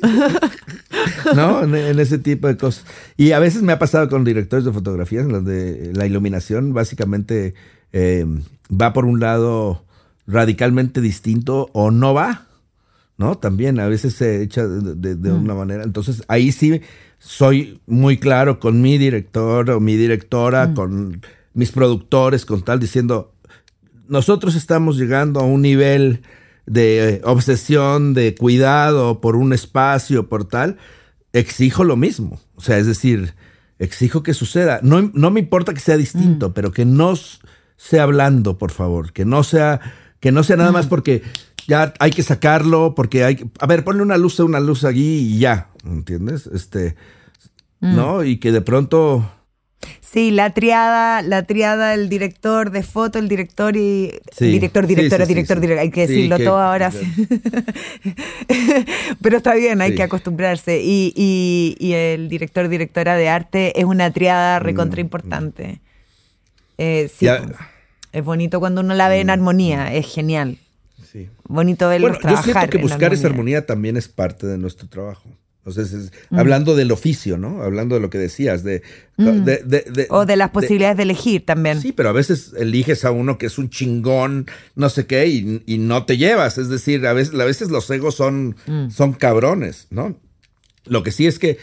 [LAUGHS] ¿no? En, en ese tipo de cosas. Y a veces me ha pasado con directores de fotografías, en los de la iluminación, básicamente eh, va por un lado radicalmente distinto o no va, ¿no? También a veces se echa de, de- de una manera. Entonces ahí sí soy muy claro con mi director o mi directora, con mis productores, con tal, diciendo, nosotros estamos llegando a un nivel de obsesión, de cuidado por un espacio, por tal, exijo lo mismo. O sea, es decir, exijo que suceda. No, no me importa que sea distinto, pero que no sea blando, por favor. Que no sea, que no sea nada más porque ya hay que sacarlo, porque hay que, a ver, ponle una luz a una luz allí y ya, ¿entiendes? Este, ¿no? Y que de pronto... Sí, la triada, la triada, el director de foto, el director y Sí. director, directora, sí, sí, director, director, hay que decirlo que- todo ahora. sí. [LAUGHS] Pero está bien, hay que acostumbrarse. Y, y- y el director, directora de arte es una triada recontra importante. Eh, sí, Mm, Ya- Mm. pues, es bonito cuando uno la ve en armonía, es genial. Sí. Bonito verlos Bueno, yo trabajar. siento que buscar esa armonía también es parte de nuestro trabajo. O sea, es- es- hablando del oficio, ¿no? Hablando de lo que decías, de... de- de- de- O de las posibilidades de, elegir también. Sí, pero a veces eliges a uno que es un chingón, no sé qué, y, y no te llevas. Es decir, a veces, a veces los egos son, son cabrones, ¿no? Lo que sí es que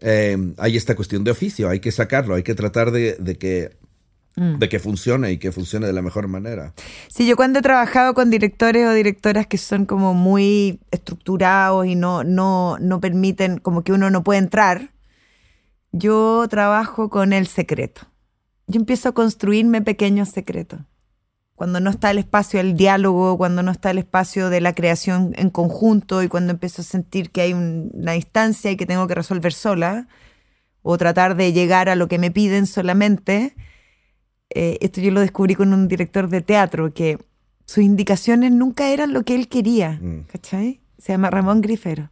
eh, hay esta cuestión de oficio, hay que sacarlo, hay que tratar de, de que, de que funcione y que funcione de la mejor manera. Sí, yo cuando he trabajado con directores o directoras que son como muy estructurados y no, no, no permiten, como que uno no puede entrar, yo trabajo con el secreto. Yo empiezo a construirme pequeños secretos. Cuando no está el espacio del diálogo, cuando no está el espacio de la creación en conjunto y cuando empiezo a sentir que hay un- una distancia y que tengo que resolver sola o tratar de llegar a lo que me piden solamente, eh, esto yo lo descubrí con un director de teatro, que sus indicaciones nunca eran lo que él quería, Mm. ¿cachai? Se llama Ramón Grifero.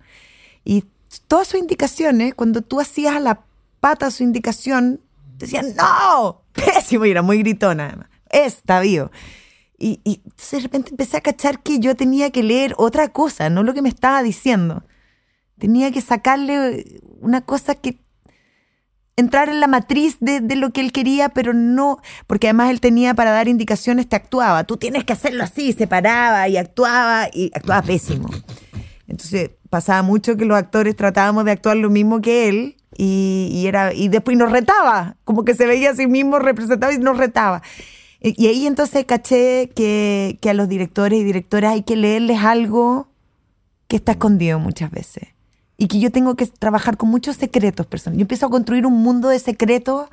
Y todas sus indicaciones, cuando tú hacías a la pata su indicación, decían, no, pésimo, y era muy gritona además, está vivo. Y, y entonces de repente empecé a cachar que yo tenía que leer otra cosa, no lo que me estaba diciendo. Tenía que sacarle una cosa que entrar en la matriz de, lo que él quería, pero no, porque además él tenía para dar indicaciones, te actuaba, tú tienes que hacerlo así, se paraba y actuaba y actuaba pésimo. Entonces pasaba mucho que los actores tratábamos de actuar lo mismo que él y, y era y después nos retaba, como que se veía a sí mismo representado y nos retaba. Y, y ahí entonces caché que, que a los directores y directoras hay que leerles algo que está escondido muchas veces. Y que yo tengo que trabajar con muchos secretos personales. Yo empiezo a construir un mundo de secretos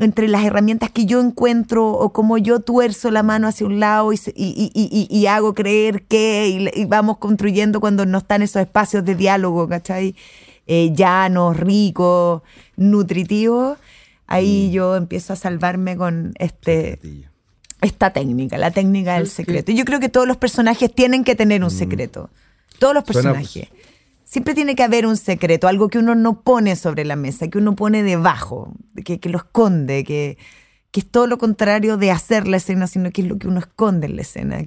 entre las herramientas que yo encuentro o como yo tuerzo la mano hacia un lado y, se- y- y- y- y- y hago creer que y, vamos construyendo cuando no están esos espacios de diálogo, ¿cachai? Eh, llanos, ricos, nutritivos. Ahí yo empiezo a salvarme con este, esta técnica, la técnica del secreto. Yo creo que todos los personajes tienen que tener un secreto. Todos los Suena- personajes. Siempre tiene que haber un secreto, algo que uno no pone sobre la mesa, que uno pone debajo, que, que lo esconde, que, que es todo lo contrario de hacer la escena, sino que es lo que uno esconde en la escena.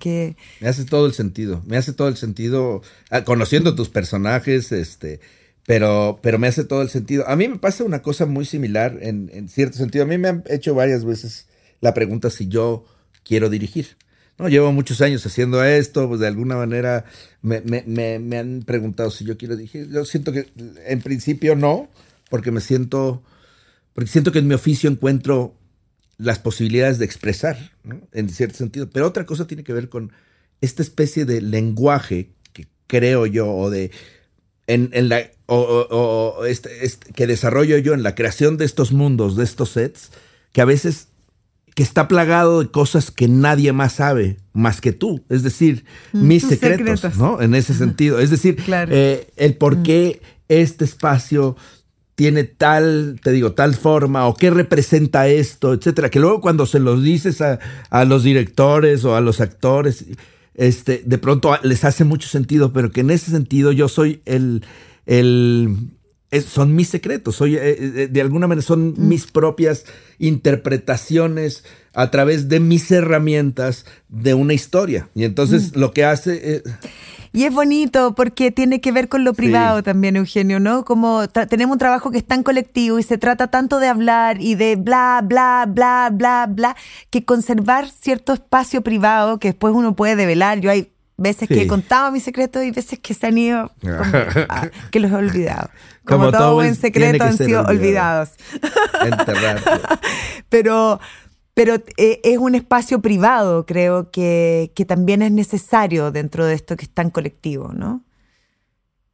Me hace todo el sentido. Me hace todo el sentido. ah, conociendo tus personajes, este. Pero, pero me hace todo el sentido. A mí me pasa una cosa muy similar en, en cierto sentido. A mí me han hecho varias veces la pregunta si yo quiero dirigir. No, llevo muchos años haciendo esto, pues de alguna manera me, me, me, han preguntado si yo quiero dirigir. Yo siento que en principio no, porque me siento, porque siento que en mi oficio encuentro las posibilidades de expresar, ¿no? en cierto sentido. Pero otra cosa tiene que ver con esta especie de lenguaje que creo yo, o de en, en la o, o- o este- este- que desarrollo yo en la creación de estos mundos, de estos sets, que a veces que está plagado de cosas que nadie más sabe más que tú. Es decir, mis tus secretos, secretos. ¿no? En ese sentido. Es decir, Claro. eh, el por qué este espacio tiene tal, te digo, tal forma o qué representa esto, etcétera, que luego cuando se los dices a, a los directores o a los actores, este, de pronto les hace mucho sentido, pero que en ese sentido yo soy el, el es- son mis secretos, soy, eh, eh, de alguna manera son mis propias interpretaciones a través de mis herramientas de una historia. Y entonces lo que hace... eh, Y es bonito porque tiene que ver con lo privado también, Eugenio, ¿no? Como tenemos un trabajo que es tan colectivo y se trata tanto de hablar y de bla, bla, bla, bla, bla, que conservar cierto espacio privado que después uno puede develar. Yo hay veces que Sí. he contado mis secretos y veces que se han ido, como, ah, que los he olvidado. [LAUGHS] Como, Como todo, todo buen secreto que han sido olvidado. olvidados [LAUGHS] [LAUGHS] pero, pero eh, es un espacio privado, creo que, que también es necesario dentro de esto que es tan colectivo, ¿no?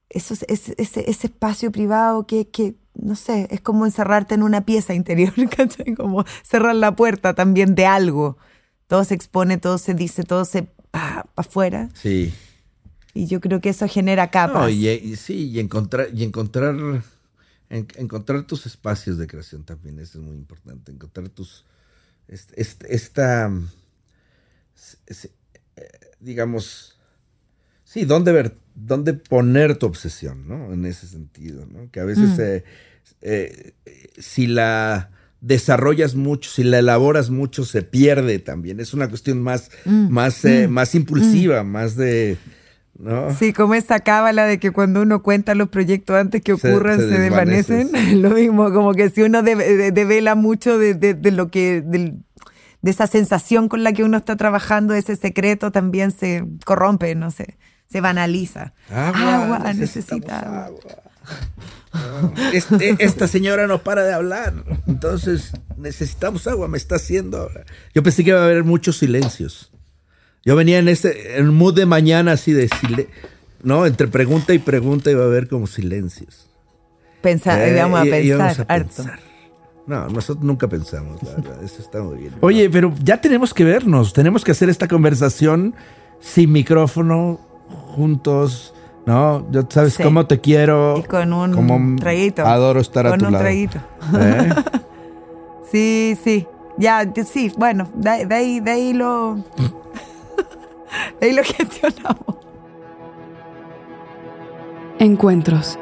Eso, es- es- ese, ese espacio privado que, que, no sé, es como encerrarte en una pieza interior, ¿cachai? Como cerrar la puerta también de algo. Todo se expone, todo se dice, todo se para afuera. Sí. Y yo creo que eso genera capas. No, y, y sí, y encontrar, y encontrar, en- encontrar tus espacios de creación también, eso es muy importante. Encontrar tus, est- est- esta, mm, eh, digamos, sí, dónde ver, dónde poner tu obsesión, ¿no? En ese sentido, ¿no? Que a veces, eh, eh, si la desarrollas mucho, si la elaboras mucho, se pierde también. Es una cuestión más, más, eh, más impulsiva, más de, ¿no? Sí, como esa cábala de que cuando uno cuenta los proyectos antes que ocurran se se, desvanece, desvanecen. [LAUGHS] Lo mismo, como que si uno de- de- devela mucho de, de- lo que, de esa sensación con la que uno está trabajando, ese secreto también se corrompe, no sé, se banaliza. Agua, necesita agua. [LAUGHS] Este- esta señora no para de hablar. Entonces, necesitamos agua, me está haciendo. Yo pensé que iba a haber muchos silencios. Yo venía en este en mood de mañana así de silencio. No, entre pregunta y pregunta iba a haber como silencios. Pensar, Eh, vamos a y- pensar íbamos a harto. pensar. No, nosotros nunca pensamos, la verdad. Eso está muy bien. Oye, pero ya tenemos que vernos, tenemos que hacer esta conversación sin micrófono, juntos, ¿no? Yo sabes Sí. cómo te quiero. Y con un como traguito. adoro estar a con tu un lado. traguito. ¿Eh? [LAUGHS] Sí, sí. Ya, sí, bueno, de, de ahí, de ahí lo. de ahí lo [LAUGHS] gestionamos. Encuentros.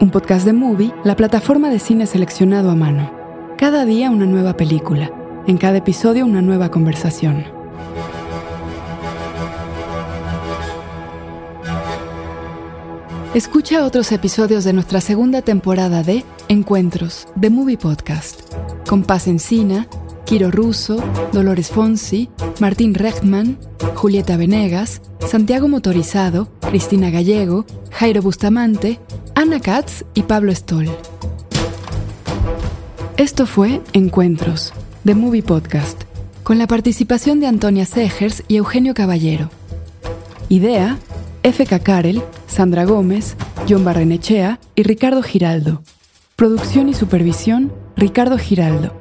Un podcast de Movie, la plataforma de cine seleccionado a mano. Cada día una nueva película. En cada episodio una nueva conversación. Escucha otros episodios de nuestra segunda temporada de Encuentros, de Movie Podcast, con Paz Encina, Kiro Russo, Dolores Fonsi, Martín Rechtman, Julieta Venegas, Santiago Motorizado, Cristina Gallego, Jairo Bustamante, Ana Katz y Pablo Stoll. Esto fue Encuentros, de Movie Podcast, con la participación de Antonia Segers y Eugenio Caballero. Idea, F.K. Karel, Sandra Gómez, John Barrenechea y Ricardo Giraldo. Producción y supervisión, Ricardo Giraldo.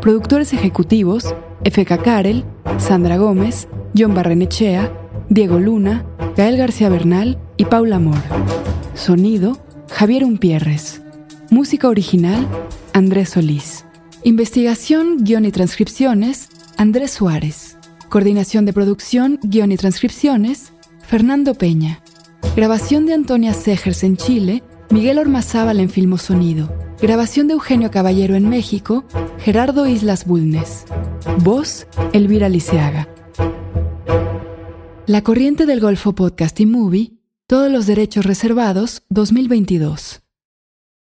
Productores ejecutivos, F.K. Karel, Sandra Gómez, John Barrenechea, Diego Luna, Gael García Bernal y Paula Amor. Sonido, Javier Umpierres. Música original, Andrés Solís. Investigación, guion y transcripciones, Andrés Suárez. Coordinación de producción, guion y transcripciones, Fernando Peña. Grabación de Antonia Segers en Chile, Miguel Ormazábal en Filmosonido. Grabación de Eugenio Caballero en México, Gerardo Islas Bulnes. Voz, Elvira Liceaga. La Corriente del Golfo Podcast y Movie, todos los derechos reservados, 2022.